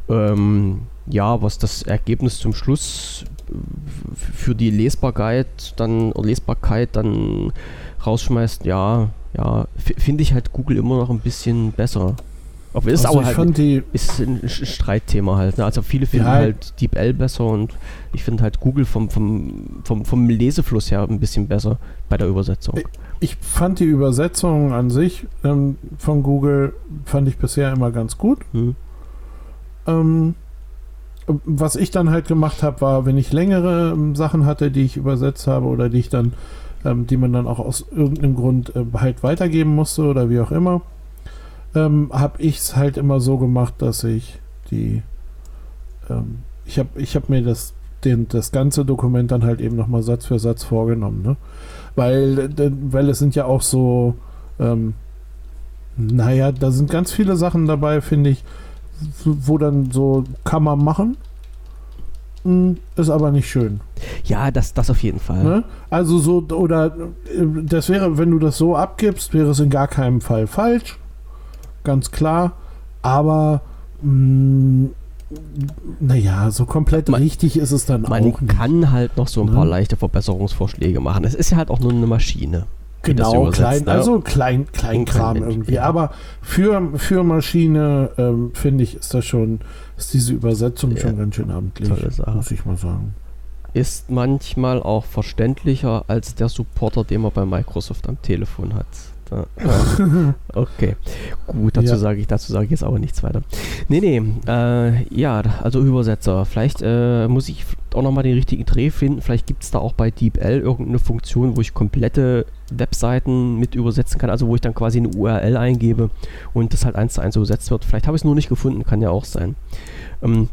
Ähm, ja, was das Ergebnis zum Schluss für die Lesbarkeit dann Lesbarkeit dann rausschmeißt, ja, ja, finde ich halt Google immer noch ein bisschen besser. Auch ist also aber halt die, ist ein Streitthema halt. Ne? Also viele finden ja, halt DeepL besser und ich finde halt Google vom, vom, vom, vom Lesefluss her ein bisschen besser bei der Übersetzung. Ich fand die Übersetzung an sich ähm, von Google fand ich bisher immer ganz gut. Hm. Ähm, was ich dann halt gemacht habe, war, wenn ich längere ähm, Sachen hatte, die ich übersetzt habe oder die ich dann ähm, die man dann auch aus irgendeinem Grund äh, halt weitergeben musste oder wie auch immer, ähm, habe ich es halt immer so gemacht, dass ich die, ähm, ich habe ich hab mir das, den, das ganze Dokument dann halt eben nochmal Satz für Satz vorgenommen, ne? Weil, weil es sind ja auch so, ähm, naja, da sind ganz viele Sachen dabei, finde ich, wo dann so kann man machen, ist aber nicht schön. Ja, das, das auf jeden Fall. Ne? Also so, oder äh, das wäre, wenn du das so abgibst, wäre es in gar keinem Fall falsch. Ganz klar. Aber hm, naja, so komplett man, richtig ist es dann auch nicht. Man kann halt noch so ein ne? paar leichte Verbesserungsvorschläge machen. Es ist ja halt auch nur eine Maschine. Genau, klein, ne? also klein, Kleinkram klein irgendwie. Ja. Aber für, für Maschine, ähm, finde ich, ist das schon, ist diese Übersetzung ja. schon ganz schön amtlich, muss ich mal sagen. Ist manchmal auch verständlicher als der Supporter, den man bei Microsoft am Telefon hat. Okay, gut, dazu ja. sage ich, dazu sage ich jetzt aber nichts weiter. Nee, nee, äh, ja, also Übersetzer. Vielleicht äh, muss ich auch nochmal den richtigen Dreh finden. Vielleicht gibt es da auch bei DeepL irgendeine Funktion, wo ich komplette Webseiten mit übersetzen kann, also wo ich dann quasi eine URL eingebe und das halt eins zu eins übersetzt wird. Vielleicht habe ich es nur nicht gefunden, kann ja auch sein. Ähm,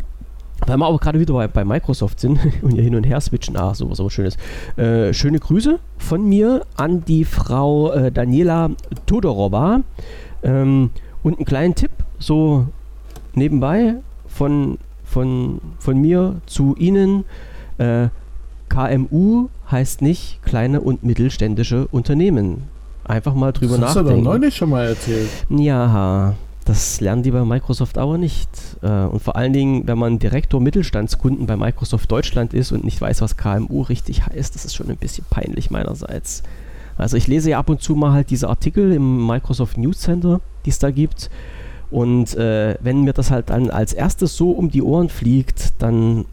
weil wir aber gerade wieder bei, bei, Microsoft sind und ja hin und her switchen, ah, sowas so Schönes. Äh, schöne Grüße von mir an die Frau äh, Daniela Todorova. Ähm, und einen kleinen Tipp, so nebenbei von, von, von mir zu Ihnen. Äh, KMU heißt nicht kleine und mittelständische Unternehmen. Einfach mal drüber das nachdenken. Das hast du doch neulich schon mal erzählt. Ja, Das lernen die bei Microsoft aber nicht. Äh, und vor allen Dingen, wenn man Direktor Mittelstandskunden bei Microsoft Deutschland ist und nicht weiß, was KMU richtig heißt, das ist schon ein bisschen peinlich meinerseits. Also ich lese ja ab und zu mal halt diese Artikel im Microsoft News Center, die es da gibt. Und äh, wenn mir das halt dann als erstes so um die Ohren fliegt, dann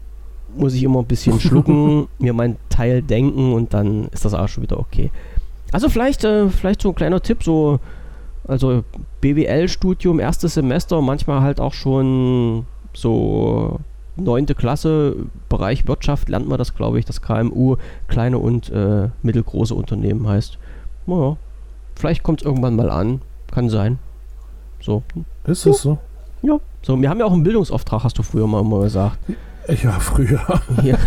muss ich immer ein bisschen schlucken, mir mein Teil denken und dann ist das auch schon wieder okay. Also vielleicht, äh, vielleicht so ein kleiner Tipp, so also BWL-Studium, erstes Semester, manchmal halt auch schon so neunte Klasse, Bereich Wirtschaft lernt man das, glaube ich, das KMU kleine und äh, mittelgroße Unternehmen heißt. Naja, vielleicht kommt es irgendwann mal an, kann sein. So. Ist es so? Ja. So, wir haben ja auch einen Bildungsauftrag, hast du früher mal immer gesagt. Ja, früher. Ja.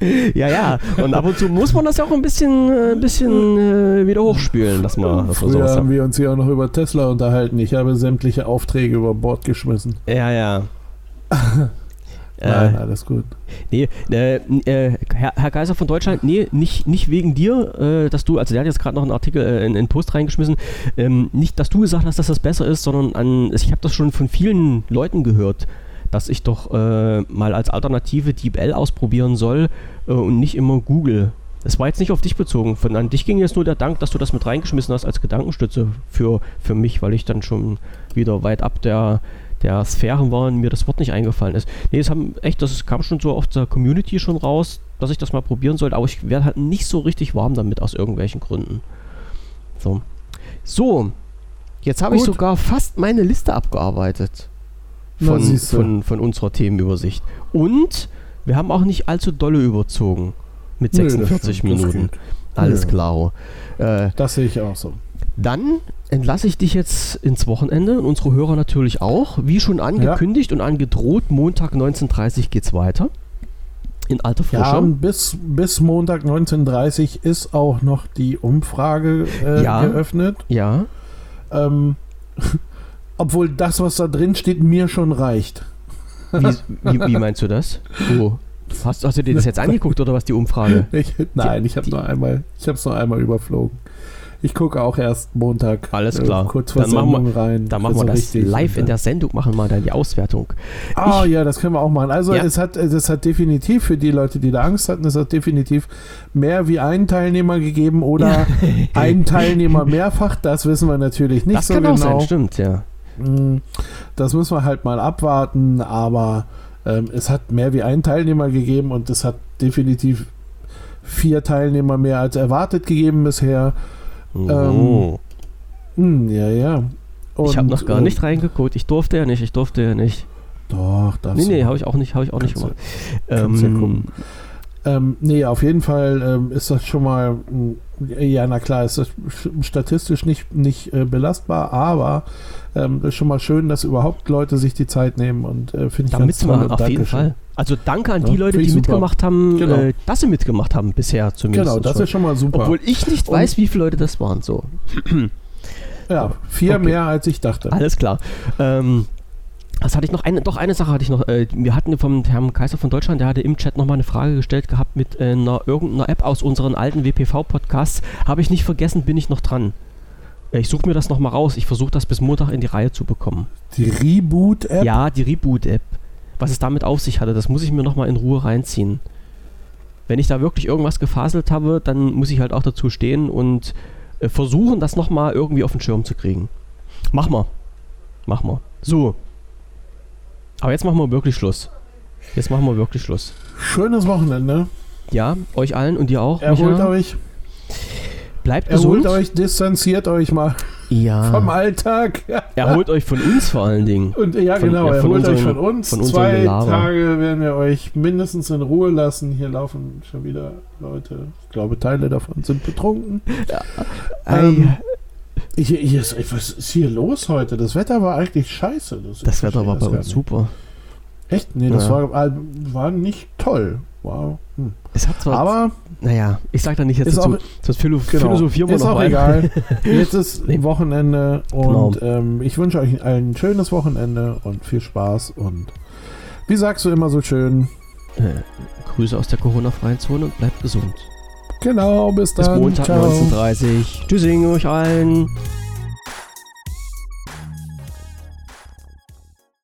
ja, ja. Und ab und zu muss man das ja auch ein bisschen, äh, bisschen äh, wieder hochspülen, dass man, dass früher haben wir uns ja auch noch über Tesla unterhalten. Ich habe sämtliche Aufträge über Bord geschmissen. Ja, ja. Nein, äh, alles gut. Nee, äh, äh, Herr, Herr, Kaiser von Deutschland, nee, nicht, nicht wegen dir, äh, dass du, also der hat jetzt gerade noch einen Artikel, äh, in einen Post reingeschmissen, ähm, nicht, dass du gesagt hast, dass das besser ist, sondern an, ich habe das schon von vielen Leuten gehört, dass ich doch äh, mal als Alternative DeepL ausprobieren soll und nicht immer Google. Das war jetzt nicht auf dich bezogen. Von an dich ging jetzt nur der Dank, dass du das mit reingeschmissen hast als Gedankenstütze für, für mich, weil ich dann schon wieder weit ab der der Sphären waren, mir das Wort nicht eingefallen ist. Nee, es haben echt, das kam schon so auf der Community schon raus, dass ich das mal probieren sollte, aber ich werde halt nicht so richtig warm damit aus irgendwelchen Gründen. So. So, jetzt habe ich sogar fast meine Liste abgearbeitet von, von, von unserer Themenübersicht. Und wir haben auch nicht allzu dolle überzogen mit 46 Nö, Minuten. Alles klar. Äh, das sehe ich auch so. Dann entlasse ich dich jetzt ins Wochenende und unsere Hörer natürlich auch. Wie schon angekündigt ja. und angedroht, Montag 19.30 geht es weiter. In alter Frische. Ja, bis, bis Montag 19.30 ist auch noch die Umfrage äh, ja. geöffnet. Ja. Ähm, obwohl das, was da drin steht, mir schon reicht. Wie, wie, wie meinst du das? Oh. Hast, hast, du dir das jetzt angeguckt oder was die Umfrage? Ich, nein, ich habe nur einmal, ich habe es nur einmal überflogen. Ich gucke auch erst Montag. Alles klar. Äh, kurz vor dann machen wir, rein. Dann machen wir das live in der Sendung, machen wir dann die Auswertung. Ah oh, ja, das können wir auch machen. Also ja. es, hat, es hat definitiv für die Leute, die da Angst hatten, es hat definitiv mehr wie einen Teilnehmer gegeben oder einen Teilnehmer mehrfach. Das wissen wir natürlich nicht das so genau. Das kann auch sein, stimmt, ja. Hm, das müssen wir halt mal abwarten, aber ähm, es hat mehr wie einen Teilnehmer gegeben und es hat definitiv vier Teilnehmer mehr als erwartet gegeben bisher. Oh. Ähm, hm, ja, ja. Und, ich habe noch gar nicht reingeguckt. Ich durfte ja nicht. Ich durfte ja nicht. Doch, das. Nee, nee, habe ich auch nicht, habe ich auch nicht gemacht. Ähm, ja gucken. Ähm, nee, auf jeden Fall ähm, ist das schon mal, ja, na klar, ist das statistisch nicht, nicht äh, belastbar, aber ähm, ist schon mal schön, dass überhaupt Leute sich die Zeit nehmen und äh, finde ich da ganz toll. Auf jeden Fall. Also danke an ja, die Leute, die super. mitgemacht haben, genau. äh, dass sie mitgemacht haben bisher zumindest. Genau, das schon. ist schon mal super. Obwohl ich nicht und weiß, wie viele Leute das waren. So. ja, vier okay. mehr als ich dachte. Alles klar. Ähm, was hatte ich noch? Eine, doch, eine Sache hatte ich noch. Äh, wir hatten vom Herrn Kaiser von Deutschland, der hatte im Chat nochmal eine Frage gestellt gehabt mit äh, einer irgendeiner App aus unseren alten WPV-Podcasts. Habe ich nicht vergessen, bin ich noch dran. Äh, ich suche mir das nochmal raus. Ich versuche das bis Montag in die Reihe zu bekommen. Die Reboot-App? Ja, die Reboot-App. Was es damit auf sich hatte, das muss ich mir nochmal in Ruhe reinziehen. Wenn ich da wirklich irgendwas gefaselt habe, dann muss ich halt auch dazu stehen und versuchen, das nochmal irgendwie auf den Schirm zu kriegen. Mach mal. Mach mal. So, aber jetzt machen wir wirklich Schluss. Jetzt machen wir wirklich Schluss. Schönes Wochenende. Ja, euch allen und dir auch. Erholt Michael. euch. Bleibt gesund. Erholt euch, distanziert euch mal ja. vom Alltag. Erholt euch von uns vor allen Dingen. Und ja, von, genau, ja, erholt unseren, euch von uns. Von Zwei Gelaber. Tage werden wir euch mindestens in Ruhe lassen. Hier laufen schon wieder Leute. Ich glaube, Teile davon sind betrunken. Ja. Ähm, hier, hier ist, was ist hier los heute? Das Wetter war eigentlich scheiße. Das, das Wetter war bei uns super. Echt? Nee, das ja. war, war nicht toll. Wow. Hm. Es hat zwar. Aber. Naja, ich sag da nicht jetzt dazu. Auch, das Philo genau, philosophieren wir Ist auch egal. Jetzt ist nee. Wochenende und genau. ähm, ich wünsche euch ein schönes Wochenende und viel Spaß. Und wie sagst du immer so schön? Äh, Grüße aus der Corona-freien Zone und bleibt gesund. Genau, bis dann. Bis Montag 19.30 Uhr. Tschüssing euch allen.